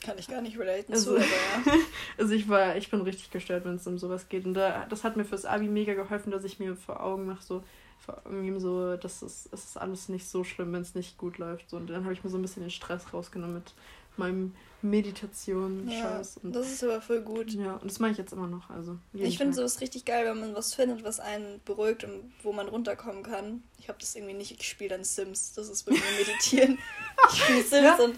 Kann ich gar nicht relaten also, zu, aber ja. also ich war, ich bin richtig gestört, wenn es um sowas geht. Und da, das hat mir fürs Abi mega geholfen, dass ich mir vor Augen mache, so, vor Augen so, dass es, es ist alles nicht so schlimm, wenn es nicht gut läuft. So, und dann habe ich mir so ein bisschen den Stress rausgenommen mit meinem Meditation. Ja, das ist aber voll gut. Ja, und das mache ich jetzt immer noch. Also ich finde sowas richtig geil, wenn man was findet, was einen beruhigt und wo man runterkommen kann. Ich habe das irgendwie nicht, ich spiele dann Sims. Das ist wirklich Meditieren. ich spiele Sims ja, und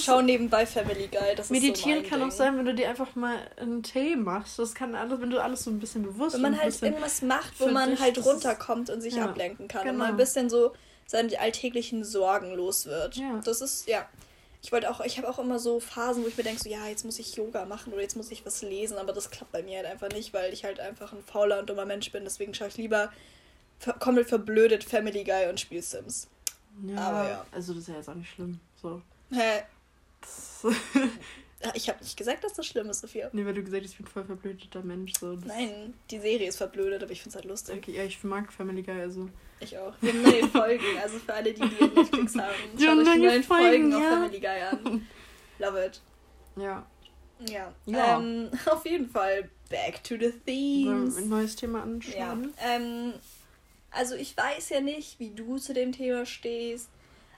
schau nebenbei Family Guy. Das Meditieren so kann Ding. auch sein, wenn du dir einfach mal einen Tee machst. Das kann alles, wenn du alles so ein bisschen bewusst Wenn man halt irgendwas macht, wo man dich, halt runterkommt und sich ja, ablenken kann. Genau. Und mal ein bisschen so seine alltäglichen Sorgen los wird. Ja. Das ist, ja ich wollte auch, ich habe auch immer so Phasen, wo ich mir denke, so ja, jetzt muss ich Yoga machen oder jetzt muss ich was lesen, aber das klappt bei mir halt einfach nicht, weil ich halt einfach ein fauler und dummer Mensch bin. Deswegen schaue ich lieber komplett verblödet Family Guy und spiele Sims. Ja, aber ja. Also das ist ja jetzt auch nicht schlimm. So. Hä? Ich habe nicht gesagt, dass das schlimm ist, Sophia. Nee, weil du gesagt hast, ich bin voll verblödeter Mensch. So. Nein, die Serie ist verblödet, aber ich finde es halt lustig. Okay, ja, ich mag Family Guy, also. Ich auch. Wir haben neue Folgen, also für alle, die, die Netflix haben. Schaut euch die neuen Folgen, Folgen ja. auf Family Guy an. Love it. Ja. Ja. ja. Ähm, auf jeden Fall, back to the themes. Ein neues Thema anschauen. Ja. Ähm, also ich weiß ja nicht, wie du zu dem Thema stehst.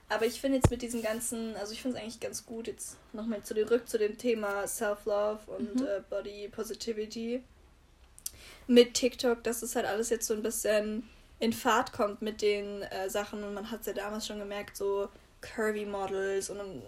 Aber ich finde jetzt mit diesem ganzen, also ich finde es eigentlich ganz gut, jetzt nochmal zurück zu dem Thema Self-Love und mhm. äh, Body Positivity mit TikTok, dass es halt alles jetzt so ein bisschen in Fahrt kommt mit den äh, Sachen. Und man hat es ja damals schon gemerkt, so Curvy Models und dann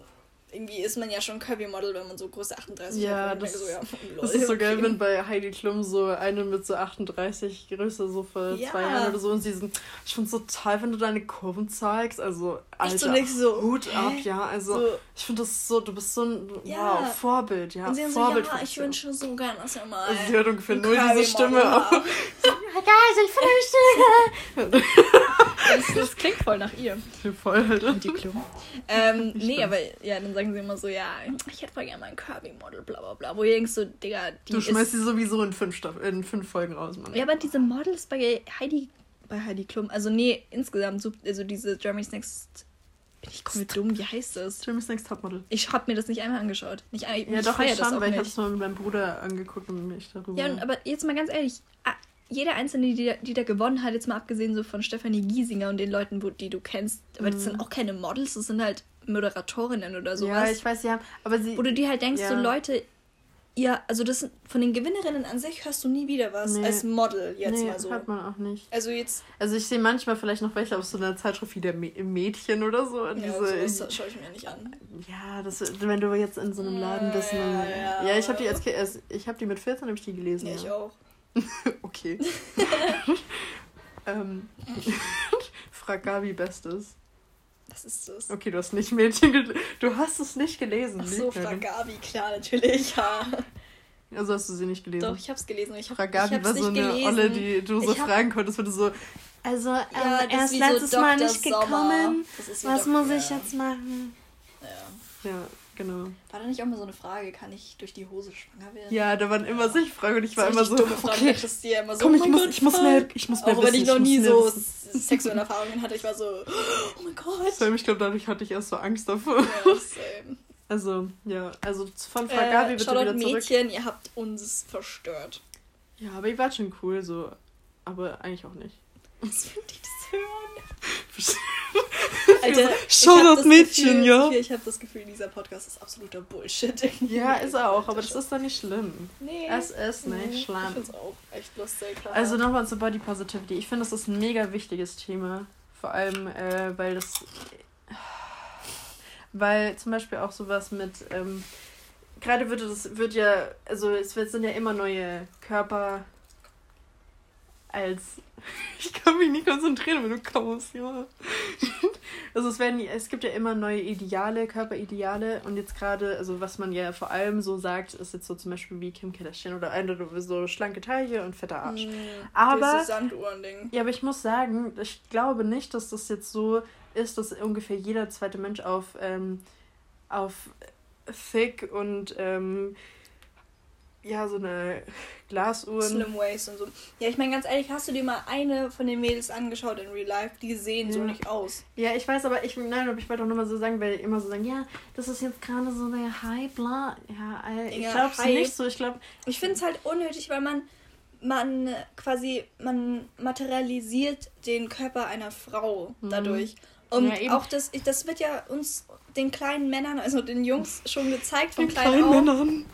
irgendwie ist man ja schon Curvy-Model, wenn man so Größe 38 ja, hat. Das, so, ja, das ist so okay. geil, wenn bei Heidi Klum so eine mit so 38 Größe so vor ja. zwei Jahren oder so und sie sind, ich finde es so toll, wenn du deine Kurven zeigst. Also, Alter, so nicht so, Hut ab, ja. Also, so. ich finde das so, du bist so ein ja. wow, Vorbild, ja. Und sie Vorbild so, ja, ich wünsche so gern, dass er mal. Also, sie hört ungefähr nur diese Stimme. ja, geil, ich finde die Stimme. Das, das klingt voll nach ihr. Voll halt. Und die Klum. Ähm, nee, aber ja, dann sagen sie immer so, ja, ich hätte voll gerne mal ein Kirby-Model, bla bla bla. Wo ihr denkst so, Digga, die Du schmeißt sie sowieso in fünf, Staff in fünf Folgen raus, Mann. Ja, aber diese Models bei Heidi, bei Heidi Klum, also nee, insgesamt, so, also diese Jeremy's Next bin ich komplett dumm, wie heißt das? Jeremy's Next Topmodel. Ich hab mir das nicht einmal angeschaut. Nicht, ich ja, doch, ich schon, weil ich hab's mal mit meinem Bruder angeguckt und mich darüber... Ja, aber jetzt mal ganz ehrlich, jeder Einzelne, die, die da gewonnen hat, jetzt mal abgesehen so von Stefanie Giesinger und den Leuten, wo, die du kennst, aber mhm. das sind auch keine Models, das sind halt Moderatorinnen oder sowas. Ja, ich weiß, ja, aber sie. Wo du dir halt denkst, ja. so Leute, ja, also das von den Gewinnerinnen an sich hörst du nie wieder was nee. als Model jetzt nee, mal so. hat man auch nicht. Also jetzt. Also ich sehe manchmal vielleicht noch welche aus so einer Zeitschrift wie der Mädchen oder so. Ja, diese, das schaue ich mir nicht an. Ja, das, wenn du jetzt in so einem Laden bist. Ja, ja, ja, ich habe die als ich habe die mit 14 habe ich die gelesen. Ja, ich auch. okay. ähm, frag Gabi Bestes. Was ist das? Okay, du hast nicht Mädchen. Du hast es nicht gelesen. Ach so, Frag Gabi, klar, natürlich, ja. Also hast du sie nicht gelesen? Doch, ich hab's gelesen. Ich hab, Frag Gabi war so eine gelesen. Olle, die du so hab... fragen konntest, wenn du so. Also, ähm, ja, er ist letztes so Mal nicht gekommen. Was muss ich jetzt machen? Ja. Ja. Genau. War da nicht auch mal so eine Frage, kann ich durch die Hose schwanger werden? Ja, da waren immer solche Fragen und ich war immer so, dumme Fragen, okay, dir immer so, komm, ich, oh muss, Gott, ich muss mehr, ich muss mehr Auch wenn ich noch nie so sexuelle Erfahrungen hatte, ich war so, oh mein Gott. Sam, ich glaube, dadurch hatte ich erst so Angst davor. Ja, same. Also, ja, also von Frau äh, Gabi bitte wieder zurück. Mädchen, ihr habt uns verstört. Ja, aber ihr wart schon cool, so, aber eigentlich auch nicht. Was für die das hören? Alter, Shoutout Mädchen, Gefühl, ja. Ich habe das Gefühl, dieser Podcast ist absoluter Bullshit. Ja, ist er auch, aber das ist doch nicht schlimm. Nee. Es ist nicht nee, schlimm. Ich finde auch echt lustig. Klar. Also nochmal zu Body Positivity. Ich finde, das ist ein mega wichtiges Thema. Vor allem, äh, weil das. Weil zum Beispiel auch sowas mit. Ähm, Gerade wird es wird ja, also es sind ja immer neue Körper als ich kann mich nicht konzentrieren, wenn du kommst, ja. Also es werden, es gibt ja immer neue Ideale, Körperideale und jetzt gerade, also was man ja vor allem so sagt, ist jetzt so zum Beispiel wie Kim Kardashian oder eine so schlanke Taille und fetter Arsch. Mm, aber ja, aber ich muss sagen, ich glaube nicht, dass das jetzt so ist, dass ungefähr jeder zweite Mensch auf ähm, auf thick und ähm, ja, so eine Glasuhr. Slim Waist und so. Ja, ich meine, ganz ehrlich, hast du dir mal eine von den Mädels angeschaut in Real Life? Die sehen ja. so nicht aus. Ja, ich weiß, aber ich, nein, aber ich wollte auch nochmal so sagen, weil immer so sagen, ja, das ist jetzt gerade so der Hype, bla. Ja, ich ja, glaube es nicht so. Ich glaube. Ich finde es halt unnötig, weil man, man quasi, man materialisiert den Körper einer Frau mhm. dadurch. Und ja, auch das, das wird ja uns, den kleinen Männern, also den Jungs, schon gezeigt von kleinen, kleinen Männern,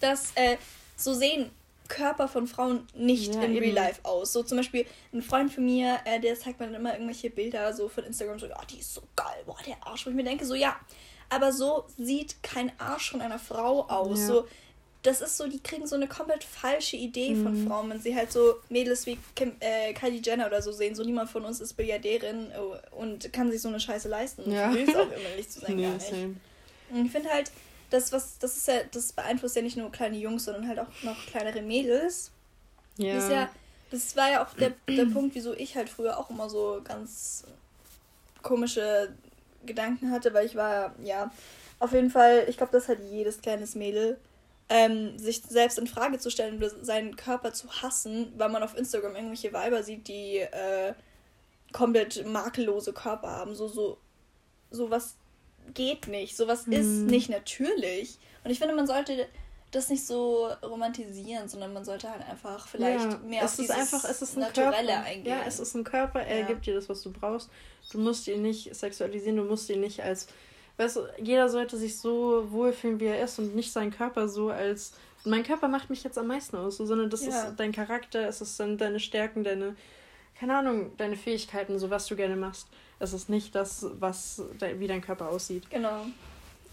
dass äh, so sehen Körper von Frauen nicht ja, in Real Life aus. So zum Beispiel ein Freund von mir, äh, der zeigt mir dann immer irgendwelche Bilder so von Instagram, so, ja, die ist so geil, boah, der Arsch. Wo ich mir denke, so, ja, aber so sieht kein Arsch von einer Frau aus. Ja. So, das ist so, die kriegen so eine komplett falsche Idee mhm. von Frauen, wenn sie halt so Mädels wie Kim, äh, Kylie Jenner oder so sehen. So niemand von uns ist Billiardärin oh, und kann sich so eine Scheiße leisten. Ja. Ich will es auch immer nicht zu sein, nee, gar nicht. Same. Und ich finde halt, das, was, das ist ja, das beeinflusst ja nicht nur kleine Jungs, sondern halt auch noch kleinere Mädels. Ja. Das, ja, das war ja auch der, der Punkt, wieso ich halt früher auch immer so ganz komische Gedanken hatte, weil ich war, ja, auf jeden Fall, ich glaube, das hat jedes kleines Mädel, ähm, sich selbst in Frage zu stellen oder seinen Körper zu hassen, weil man auf Instagram irgendwelche Weiber sieht, die äh, komplett makellose Körper haben. So, so, so was geht nicht. Sowas mhm. ist nicht natürlich. Und ich finde, man sollte das nicht so romantisieren, sondern man sollte halt einfach vielleicht ja, mehr es auf ist einfach, es ist ein Naturelle Körper. eingehen. Ja, es ist ein Körper, er ja. gibt dir das, was du brauchst. Du musst ihn nicht sexualisieren, du musst ihn nicht als, weißt du, jeder sollte sich so wohlfühlen, wie er ist und nicht seinen Körper so als, mein Körper macht mich jetzt am meisten aus, so, sondern das ja. ist dein Charakter, es ist dann deine Stärken, deine, keine Ahnung, deine Fähigkeiten, so was du gerne machst. Es ist nicht das, was wie dein Körper aussieht. Genau.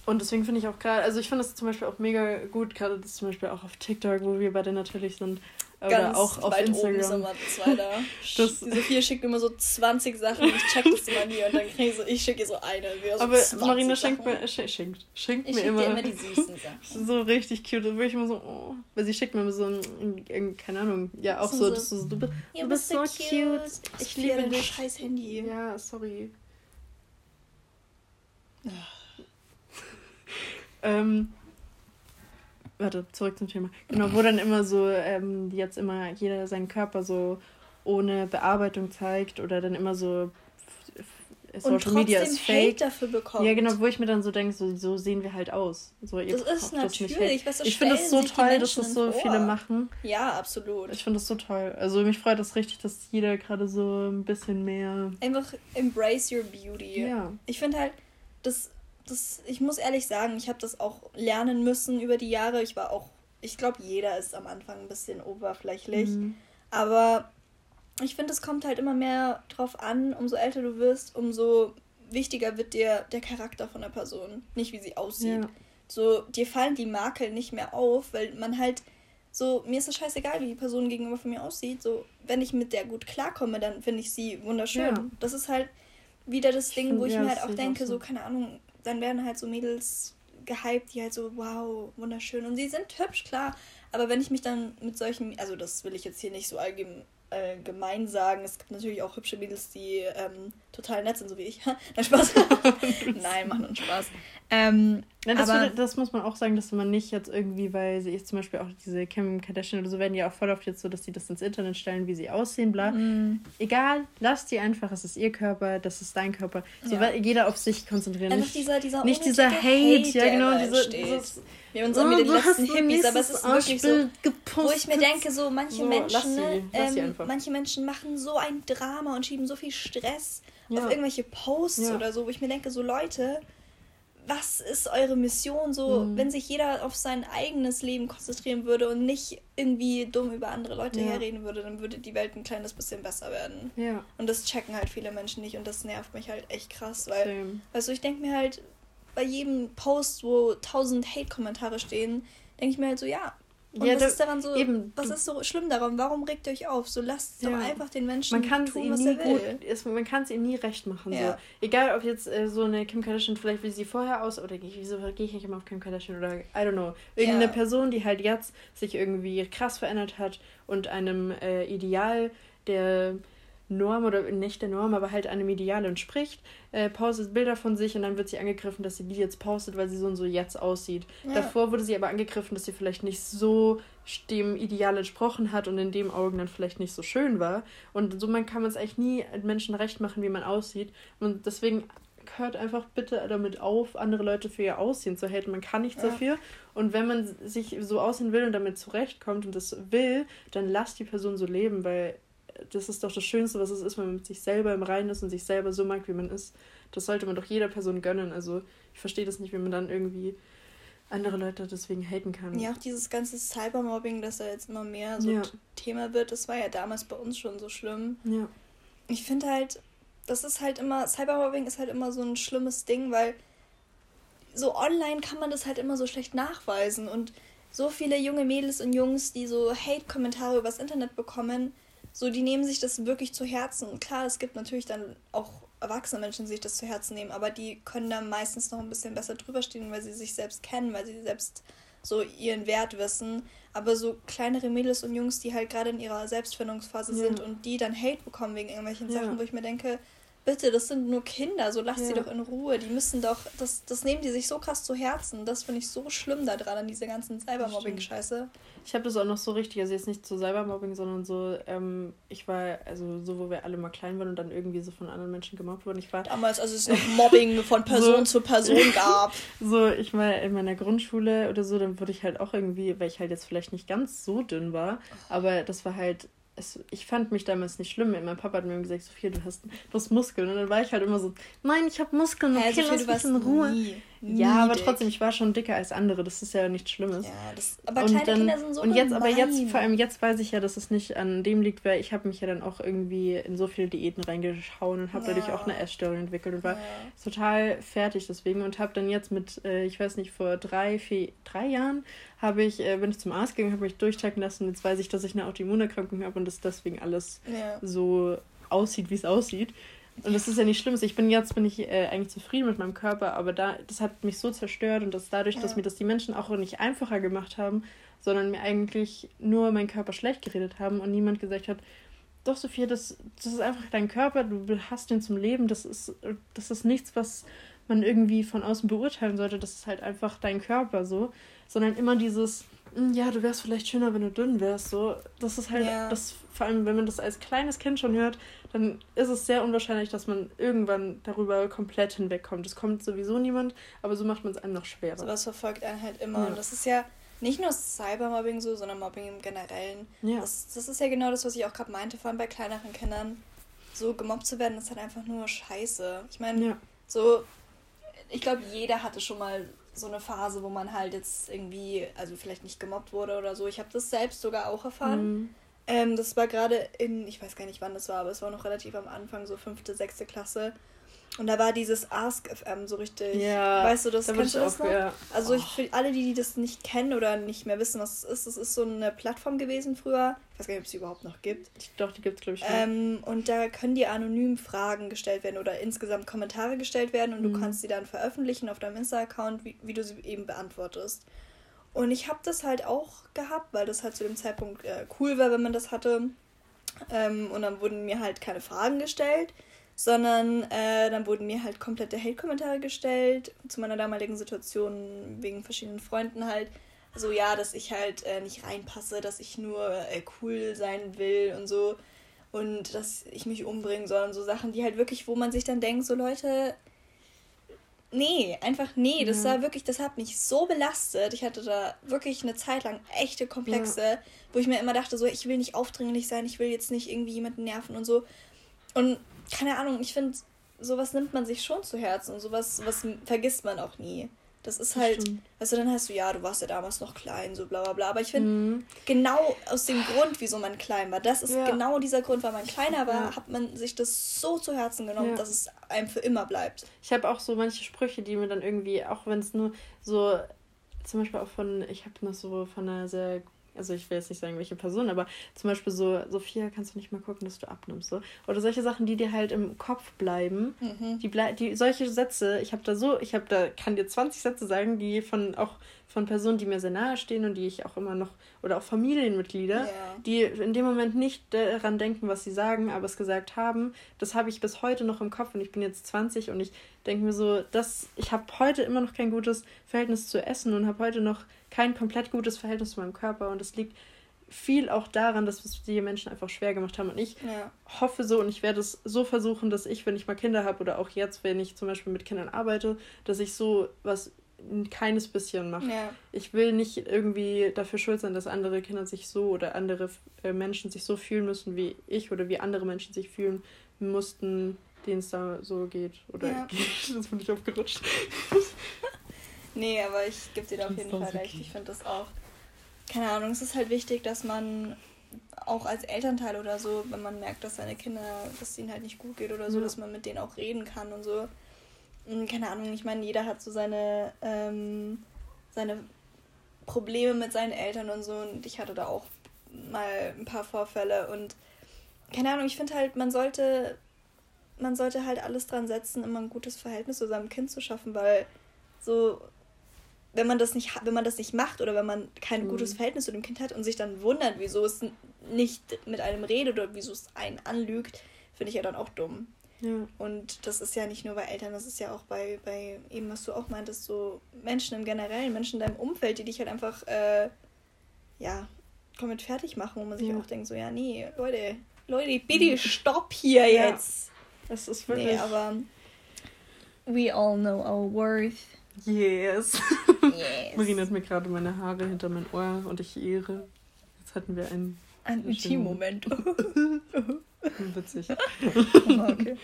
Und deswegen finde ich auch gerade, also ich finde das zum Beispiel auch mega gut, gerade das zum Beispiel auch auf TikTok, wo wir beide natürlich sind, oder auch auf weit Instagram. Oben sind wir zwei da. Das die Sophia schickt immer so 20 Sachen und ich check das immer nie und dann kriege ich so, ich schicke ihr so eine. So aber Marina schenkt mir, schenkt, schenkt ich mir immer, immer die süßen Sachen. so richtig cute. Da würde ich immer so, oh. Weil sie schickt mir immer so ein, keine Ahnung, ja auch so, so, du, so, du, bist, du bist so cute. cute. Ich, ich liebe dich. scheiß Handy. Ja, sorry. ähm, warte, zurück zum Thema. Genau, wo dann immer so, ähm, jetzt immer jeder seinen Körper so ohne Bearbeitung zeigt oder dann immer so Social Media ist fake. Hate dafür bekommt. Ja, genau, wo ich mir dann so denke, so, so sehen wir halt aus. So, das ist natürlich, das ich finde es so toll, dass das so viele machen. Ja, absolut. Ich finde es so toll. Also mich freut das richtig, dass jeder gerade so ein bisschen mehr. Einfach embrace your beauty. Ja. Ich finde halt, das das, ich muss ehrlich sagen, ich habe das auch lernen müssen über die Jahre. Ich war auch, ich glaube, jeder ist am Anfang ein bisschen oberflächlich. Mhm. Aber ich finde, es kommt halt immer mehr drauf an, umso älter du wirst, umso wichtiger wird dir der Charakter von der Person, nicht wie sie aussieht. Ja. So, dir fallen die Makel nicht mehr auf, weil man halt so, mir ist es scheißegal, wie die Person gegenüber von mir aussieht. So, wenn ich mit der gut klarkomme, dann finde ich sie wunderschön. Ja. Das ist halt wieder das Ding, wo ich ja, mir halt auch denke, auch so. so, keine Ahnung, dann werden halt so Mädels gehypt, die halt so, wow, wunderschön. Und sie sind hübsch, klar. Aber wenn ich mich dann mit solchen, also das will ich jetzt hier nicht so allgemein äh, sagen. Es gibt natürlich auch hübsche Mädels, die ähm, total nett sind, so wie ich. Nein, Spaß. Nein, machen uns Spaß. Ähm, Nein, das, aber, würde, das muss man auch sagen, dass man nicht jetzt irgendwie, weil sie ich zum Beispiel auch diese Kim Kardashian oder so werden ja auch voll oft jetzt so, dass die das ins Internet stellen, wie sie aussehen, bla. Mm. Egal, lass die einfach, es ist ihr Körper, das ist dein Körper. So ja. jeder auf sich konzentrieren. Einfach nicht dieser, dieser nicht dieser Hate, Hate ja genau, diese, dieses, wir haben oh, mit den letzten Hippies, aber es ist wirklich so, gepostet. wo ich mir denke, so manche so, Menschen, lass sie, ähm, manche Menschen machen so ein Drama und schieben so viel Stress ja. auf irgendwelche Posts ja. oder so, wo ich mir denke, so Leute, was ist eure Mission? So, mhm. wenn sich jeder auf sein eigenes Leben konzentrieren würde und nicht irgendwie dumm über andere Leute ja. herreden würde, dann würde die Welt ein kleines bisschen besser werden. Ja. Und das checken halt viele Menschen nicht und das nervt mich halt echt krass, weil, Same. du, ich denke mir halt, bei jedem Post, wo tausend Hate-Kommentare stehen, denke ich mir halt so, ja, und ja, was ist daran so, eben, was ist so schlimm daran? Warum regt ihr euch auf? So lasst ja. doch einfach den Menschen man kann tun, was nie er will. Gut, ist, man kann es ihm nie recht machen. Ja. So. Egal, ob jetzt äh, so eine Kim Kardashian, vielleicht wie sie vorher aus, oder wieso gehe ich nicht immer auf Kim Kardashian oder I don't know. Irgendeine ja. Person, die halt jetzt sich irgendwie krass verändert hat und einem äh, Ideal der Norm oder nicht der Norm, aber halt einem Ideal entspricht, äh, postet Bilder von sich und dann wird sie angegriffen, dass sie die jetzt postet, weil sie so und so jetzt aussieht. Ja. Davor wurde sie aber angegriffen, dass sie vielleicht nicht so dem Ideal entsprochen hat und in dem Augen dann vielleicht nicht so schön war. Und so man kann man es eigentlich nie Menschen recht machen, wie man aussieht. Und deswegen hört einfach bitte damit auf, andere Leute für ihr Aussehen zu haten. Man kann nichts ja. dafür. Und wenn man sich so aussehen will und damit zurechtkommt und das will, dann lasst die Person so leben, weil das ist doch das Schönste, was es ist, wenn man mit sich selber im Reinen ist und sich selber so mag, wie man ist. Das sollte man doch jeder Person gönnen. Also ich verstehe das nicht, wie man dann irgendwie andere Leute deswegen haten kann. Ja, auch dieses ganze Cybermobbing, das da jetzt immer mehr so ja. Thema wird, das war ja damals bei uns schon so schlimm. Ja. Ich finde halt, das ist halt immer, Cybermobbing ist halt immer so ein schlimmes Ding, weil so online kann man das halt immer so schlecht nachweisen und so viele junge Mädels und Jungs, die so Hate-Kommentare übers Internet bekommen, so, die nehmen sich das wirklich zu Herzen. Und klar, es gibt natürlich dann auch erwachsene Menschen, die sich das zu Herzen nehmen, aber die können da meistens noch ein bisschen besser drüber stehen, weil sie sich selbst kennen, weil sie selbst so ihren Wert wissen. Aber so kleinere Mädels und Jungs, die halt gerade in ihrer Selbstfindungsphase ja. sind und die dann Hate bekommen wegen irgendwelchen ja. Sachen, wo ich mir denke, bitte, das sind nur Kinder, so lass ja. sie doch in Ruhe. Die müssen doch, das, das nehmen die sich so krass zu Herzen. Das finde ich so schlimm da dran an dieser ganzen Cybermobbing-Scheiße. Ich habe das auch noch so richtig, also jetzt nicht zu Cybermobbing, sondern so, ähm, ich war, also so, wo wir alle mal klein waren und dann irgendwie so von anderen Menschen gemobbt wurden. Ich war. Damals, als es noch Mobbing von Person so, zu Person gab. So, ich war in meiner Grundschule oder so, dann wurde ich halt auch irgendwie, weil ich halt jetzt vielleicht nicht ganz so dünn war, aber das war halt es, ich fand mich damals nicht schlimm. Mein Papa hat mir gesagt, Sophia, du hast, du hast Muskeln. Und dann war ich halt immer so, nein, ich habe Muskeln, okay, Sophia, lass mich in Ruhe. Nie, nie ja, aber dick. trotzdem, ich war schon dicker als andere. Das ist ja nichts Schlimmes. Ja, das, aber und kleine dann, Kinder sind so Und jetzt, aber jetzt, vor allem jetzt weiß ich ja, dass es nicht an dem liegt, weil ich habe mich ja dann auch irgendwie in so viele Diäten reingeschaut und habe ja. dadurch auch eine Essstörung entwickelt und war ja. total fertig deswegen und habe dann jetzt mit, äh, ich weiß nicht, vor drei, vier, drei Jahren habe ich, äh, bin ich zum Arzt gegangen, habe mich durchchecken lassen. Jetzt weiß ich, dass ich eine Autoimmunerkrankung habe und dass deswegen alles ja. so aussieht, wie es aussieht. Und das ist ja nicht schlimm. Ich bin jetzt bin ich äh, eigentlich zufrieden mit meinem Körper, aber da das hat mich so zerstört und das dadurch, ja. dass mir das die Menschen auch nicht einfacher gemacht haben, sondern mir eigentlich nur meinen Körper schlecht geredet haben und niemand gesagt hat, doch Sophia, das, das ist einfach dein Körper, du hast ihn zum Leben, das ist das ist nichts, was man irgendwie von außen beurteilen sollte, das ist halt einfach dein Körper so sondern immer dieses, hm, ja, du wärst vielleicht schöner, wenn du dünn wärst. So, das ist halt, ja. das, vor allem, wenn man das als kleines Kind schon hört, dann ist es sehr unwahrscheinlich, dass man irgendwann darüber komplett hinwegkommt. Es kommt sowieso niemand, aber so macht man es einem noch schwerer. So was verfolgt einen halt immer. Ja. Und das ist ja nicht nur Cybermobbing so, sondern Mobbing im Generellen. Ja. Das, das ist ja genau das, was ich auch gerade meinte, vor allem bei kleineren Kindern. So gemobbt zu werden, ist halt einfach nur scheiße. Ich meine, ja. so, ich glaube, jeder hatte schon mal so eine Phase, wo man halt jetzt irgendwie, also vielleicht nicht gemobbt wurde oder so. Ich habe das selbst sogar auch erfahren. Mhm. Ähm, das war gerade in, ich weiß gar nicht wann das war, aber es war noch relativ am Anfang, so fünfte, sechste Klasse. Und da war dieses Ask FM so richtig. Ja, weißt du, das da kennst du das auch, noch? Ja. Also ich, für alle, die, die das nicht kennen oder nicht mehr wissen, was es ist, das ist so eine Plattform gewesen früher. Ich weiß gar nicht, ob es sie überhaupt noch gibt. Doch, die gibt es, glaube ich. Ähm, und da können dir anonym Fragen gestellt werden oder insgesamt Kommentare gestellt werden und mhm. du kannst sie dann veröffentlichen auf deinem Insta-Account, wie, wie du sie eben beantwortest. Und ich habe das halt auch gehabt, weil das halt zu dem Zeitpunkt äh, cool war, wenn man das hatte. Ähm, und dann wurden mir halt keine Fragen gestellt sondern äh, dann wurden mir halt komplette Hate-Kommentare gestellt zu meiner damaligen Situation wegen verschiedenen Freunden halt. So, ja, dass ich halt äh, nicht reinpasse, dass ich nur äh, cool sein will und so und dass ich mich umbringen soll und so Sachen, die halt wirklich, wo man sich dann denkt, so Leute, nee, einfach nee, das ja. war wirklich, das hat mich so belastet. Ich hatte da wirklich eine Zeit lang echte Komplexe, ja. wo ich mir immer dachte, so, ich will nicht aufdringlich sein, ich will jetzt nicht irgendwie jemanden nerven und so. Und keine Ahnung, ich finde, sowas nimmt man sich schon zu Herzen und sowas, sowas vergisst man auch nie. Das ist halt, Stimmt. weißt du, dann hast du, ja, du warst ja damals noch klein, so bla bla bla. Aber ich finde, mhm. genau aus dem Grund, wieso man klein war, das ist ja. genau dieser Grund, weil man kleiner war, ja. hat man sich das so zu Herzen genommen, ja. dass es einem für immer bleibt. Ich habe auch so manche Sprüche, die mir dann irgendwie, auch wenn es nur so, zum Beispiel auch von, ich habe noch so von einer sehr also ich will jetzt nicht sagen, welche Person, aber zum Beispiel so, Sophia, kannst du nicht mal gucken, dass du abnimmst, so. Oder solche Sachen, die dir halt im Kopf bleiben. Mhm. Die, blei die solche Sätze, ich habe da so, ich habe da, kann dir 20 Sätze sagen, die von auch von Personen, die mir sehr nahe stehen und die ich auch immer noch, oder auch Familienmitglieder, ja. die in dem Moment nicht daran denken, was sie sagen, aber es gesagt haben. Das habe ich bis heute noch im Kopf und ich bin jetzt 20 und ich denke mir so, dass ich habe heute immer noch kein gutes Verhältnis zu Essen und habe heute noch kein komplett gutes Verhältnis zu meinem Körper und es liegt viel auch daran, dass es die Menschen einfach schwer gemacht haben. Und ich ja. hoffe so und ich werde es so versuchen, dass ich, wenn ich mal Kinder habe oder auch jetzt, wenn ich zum Beispiel mit Kindern arbeite, dass ich so was ein kleines bisschen mache. Ja. Ich will nicht irgendwie dafür schuld sein, dass andere Kinder sich so oder andere äh, Menschen sich so fühlen müssen wie ich oder wie andere Menschen sich fühlen mussten, denen es da so geht. Oder ja. das bin ich aufgerutscht. nee, aber ich gebe dir da auf jeden Fall recht. Ich finde das auch. Keine Ahnung, es ist halt wichtig, dass man auch als Elternteil oder so, wenn man merkt, dass seine Kinder, dass es ihnen halt nicht gut geht oder so, ja. dass man mit denen auch reden kann und so. Hm, keine Ahnung, ich meine, jeder hat so seine, ähm, seine Probleme mit seinen Eltern und so und ich hatte da auch mal ein paar Vorfälle und keine Ahnung, ich finde halt, man sollte, man sollte halt alles dran setzen, immer ein gutes Verhältnis zu seinem Kind zu schaffen, weil so, wenn man das nicht, wenn man das nicht macht oder wenn man kein mhm. gutes Verhältnis zu dem Kind hat und sich dann wundert, wieso es nicht mit einem redet oder wieso es einen anlügt, finde ich ja dann auch dumm. Ja. Und das ist ja nicht nur bei Eltern, das ist ja auch bei, bei eben, was du auch meintest, so Menschen im Generellen, Menschen in deinem Umfeld, die dich halt einfach, äh, ja, komplett fertig machen, wo man sich ja. auch denkt, so, ja, nee, Leute, Leute, bitte stopp hier ja. jetzt. Das ist wirklich. Nee, aber we all know our worth. Yes. yes. Marina hat mir gerade meine Haare hinter mein Ohr und ich ehre. Jetzt hatten wir einen. Ein Intim-Moment. Witzig. okay.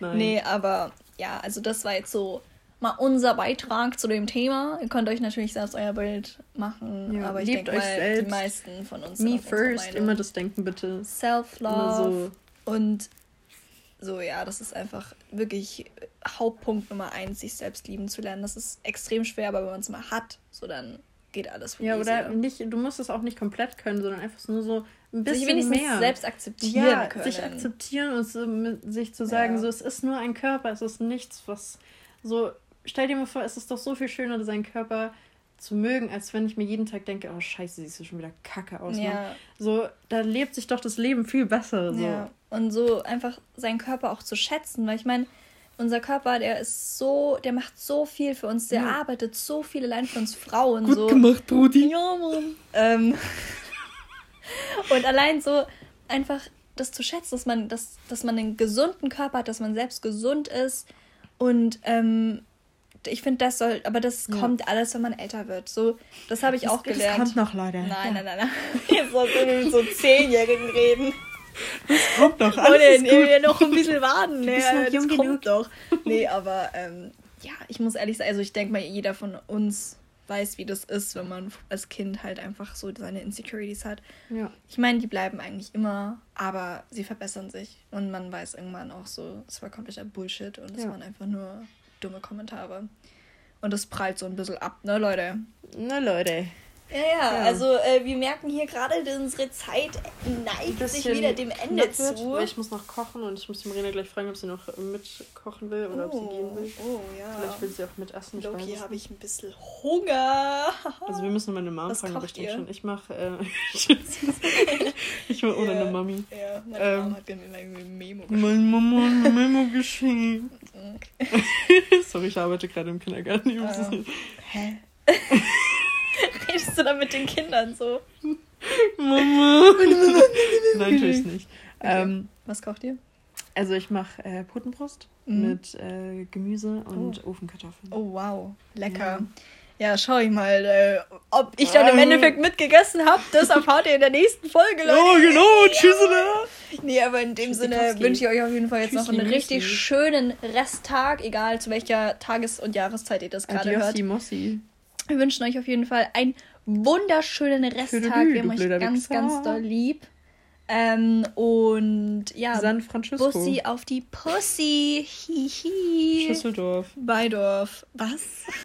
Nein. Nee, aber ja, also das war jetzt so mal unser Beitrag zu dem Thema. Ihr könnt euch natürlich selbst euer Bild machen, ja, aber ich denke mal, selbst. die meisten von uns Me first, immer das Denken bitte. Self-Love so. und so, ja, das ist einfach wirklich Hauptpunkt Nummer eins, sich selbst lieben zu lernen. Das ist extrem schwer, aber wenn man es mal hat, so dann geht alles Ja, oder nicht, du musst es auch nicht komplett können, sondern einfach nur so ein bisschen sich mehr. selbst akzeptieren ja, können. sich akzeptieren und so, sich zu sagen, ja. so es ist nur ein Körper, es ist nichts, was so stell dir mal vor, es ist doch so viel schöner, seinen Körper zu mögen, als wenn ich mir jeden Tag denke, oh scheiße, siehst du schon wieder kacke aus. Ja. So, da lebt sich doch das Leben viel besser. So. Ja. Und so einfach seinen Körper auch zu schätzen, weil ich meine, unser Körper, der ist so, der macht so viel für uns, der ja. arbeitet so viel allein für uns Frauen. Gut so. gemacht, Brudi. Ja, Mann. Ähm, und allein so einfach das zu schätzen, dass man, dass, dass man einen gesunden Körper hat, dass man selbst gesund ist. Und ähm, ich finde, das soll, aber das ja. kommt alles, wenn man älter wird. So, das habe ich das, auch gelernt. Das kommt noch, Leute. Nein, ja. nein, nein, nein. Jetzt sollst du mit so Zehnjährigen reden. Das kommt doch alles. Oder noch ein bisschen warten. Ne? Das jung kommt genug. doch. Nee, aber ähm, ja, ich muss ehrlich sagen, also ich denke mal, jeder von uns weiß, wie das ist, wenn man als Kind halt einfach so seine Insecurities hat. Ja. Ich meine, die bleiben eigentlich immer, aber sie verbessern sich. Und man weiß irgendwann auch so, es war kompletter Bullshit und es ja. waren einfach nur dumme Kommentare. Und das prallt so ein bisschen ab, ne, Leute? Ne, Leute. Ja, ja, ja. also äh, wir merken hier gerade, unsere Zeit neigt sich wieder dem Ende zu. Wird, ich muss noch kochen und ich muss die Marina gleich fragen, ob sie noch mitkochen will oder oh, ob sie gehen will. Oh, ja. Vielleicht will sie auch mitessen. Loki, habe ich ein bisschen Hunger. also wir müssen meine Mom fragen, bestimmt schon. Ich mache äh, ich mache ohne yeah. eine Mami. Ja, meine ähm, Mama hat mir irgendwie ein Memo geschickt. Meine Mama hat ein Memo geschickt. Sorry, ich arbeite gerade im Kindergarten. Uh, hä? Redest du da mit den Kindern so? Mama. Nein, natürlich nicht. Okay. Ähm, Was kocht ihr? Also ich mache äh, Putenbrust mhm. mit äh, Gemüse und oh. Ofenkartoffeln. Oh wow, lecker. Ja, ja schau ich mal, äh, ob ich dann im Endeffekt mitgegessen habe. Das erfahrt ihr in der nächsten Folge, Leute. Oh genau, tschüss. Ja. Nee, aber in dem Sinne wünsche ich euch auf jeden Fall jetzt Tschüssi, noch einen richtig Mossi. schönen Resttag, egal zu welcher Tages- und Jahreszeit ihr das gerade hört. Mossi. Wir wünschen euch auf jeden Fall einen wunderschönen Resttag. Wir haben euch ganz, ganz doll lieb. Ähm, und ja, San Francisco. Bussi auf die Pussy. Hihi. Schüsseldorf. Beidorf. Was?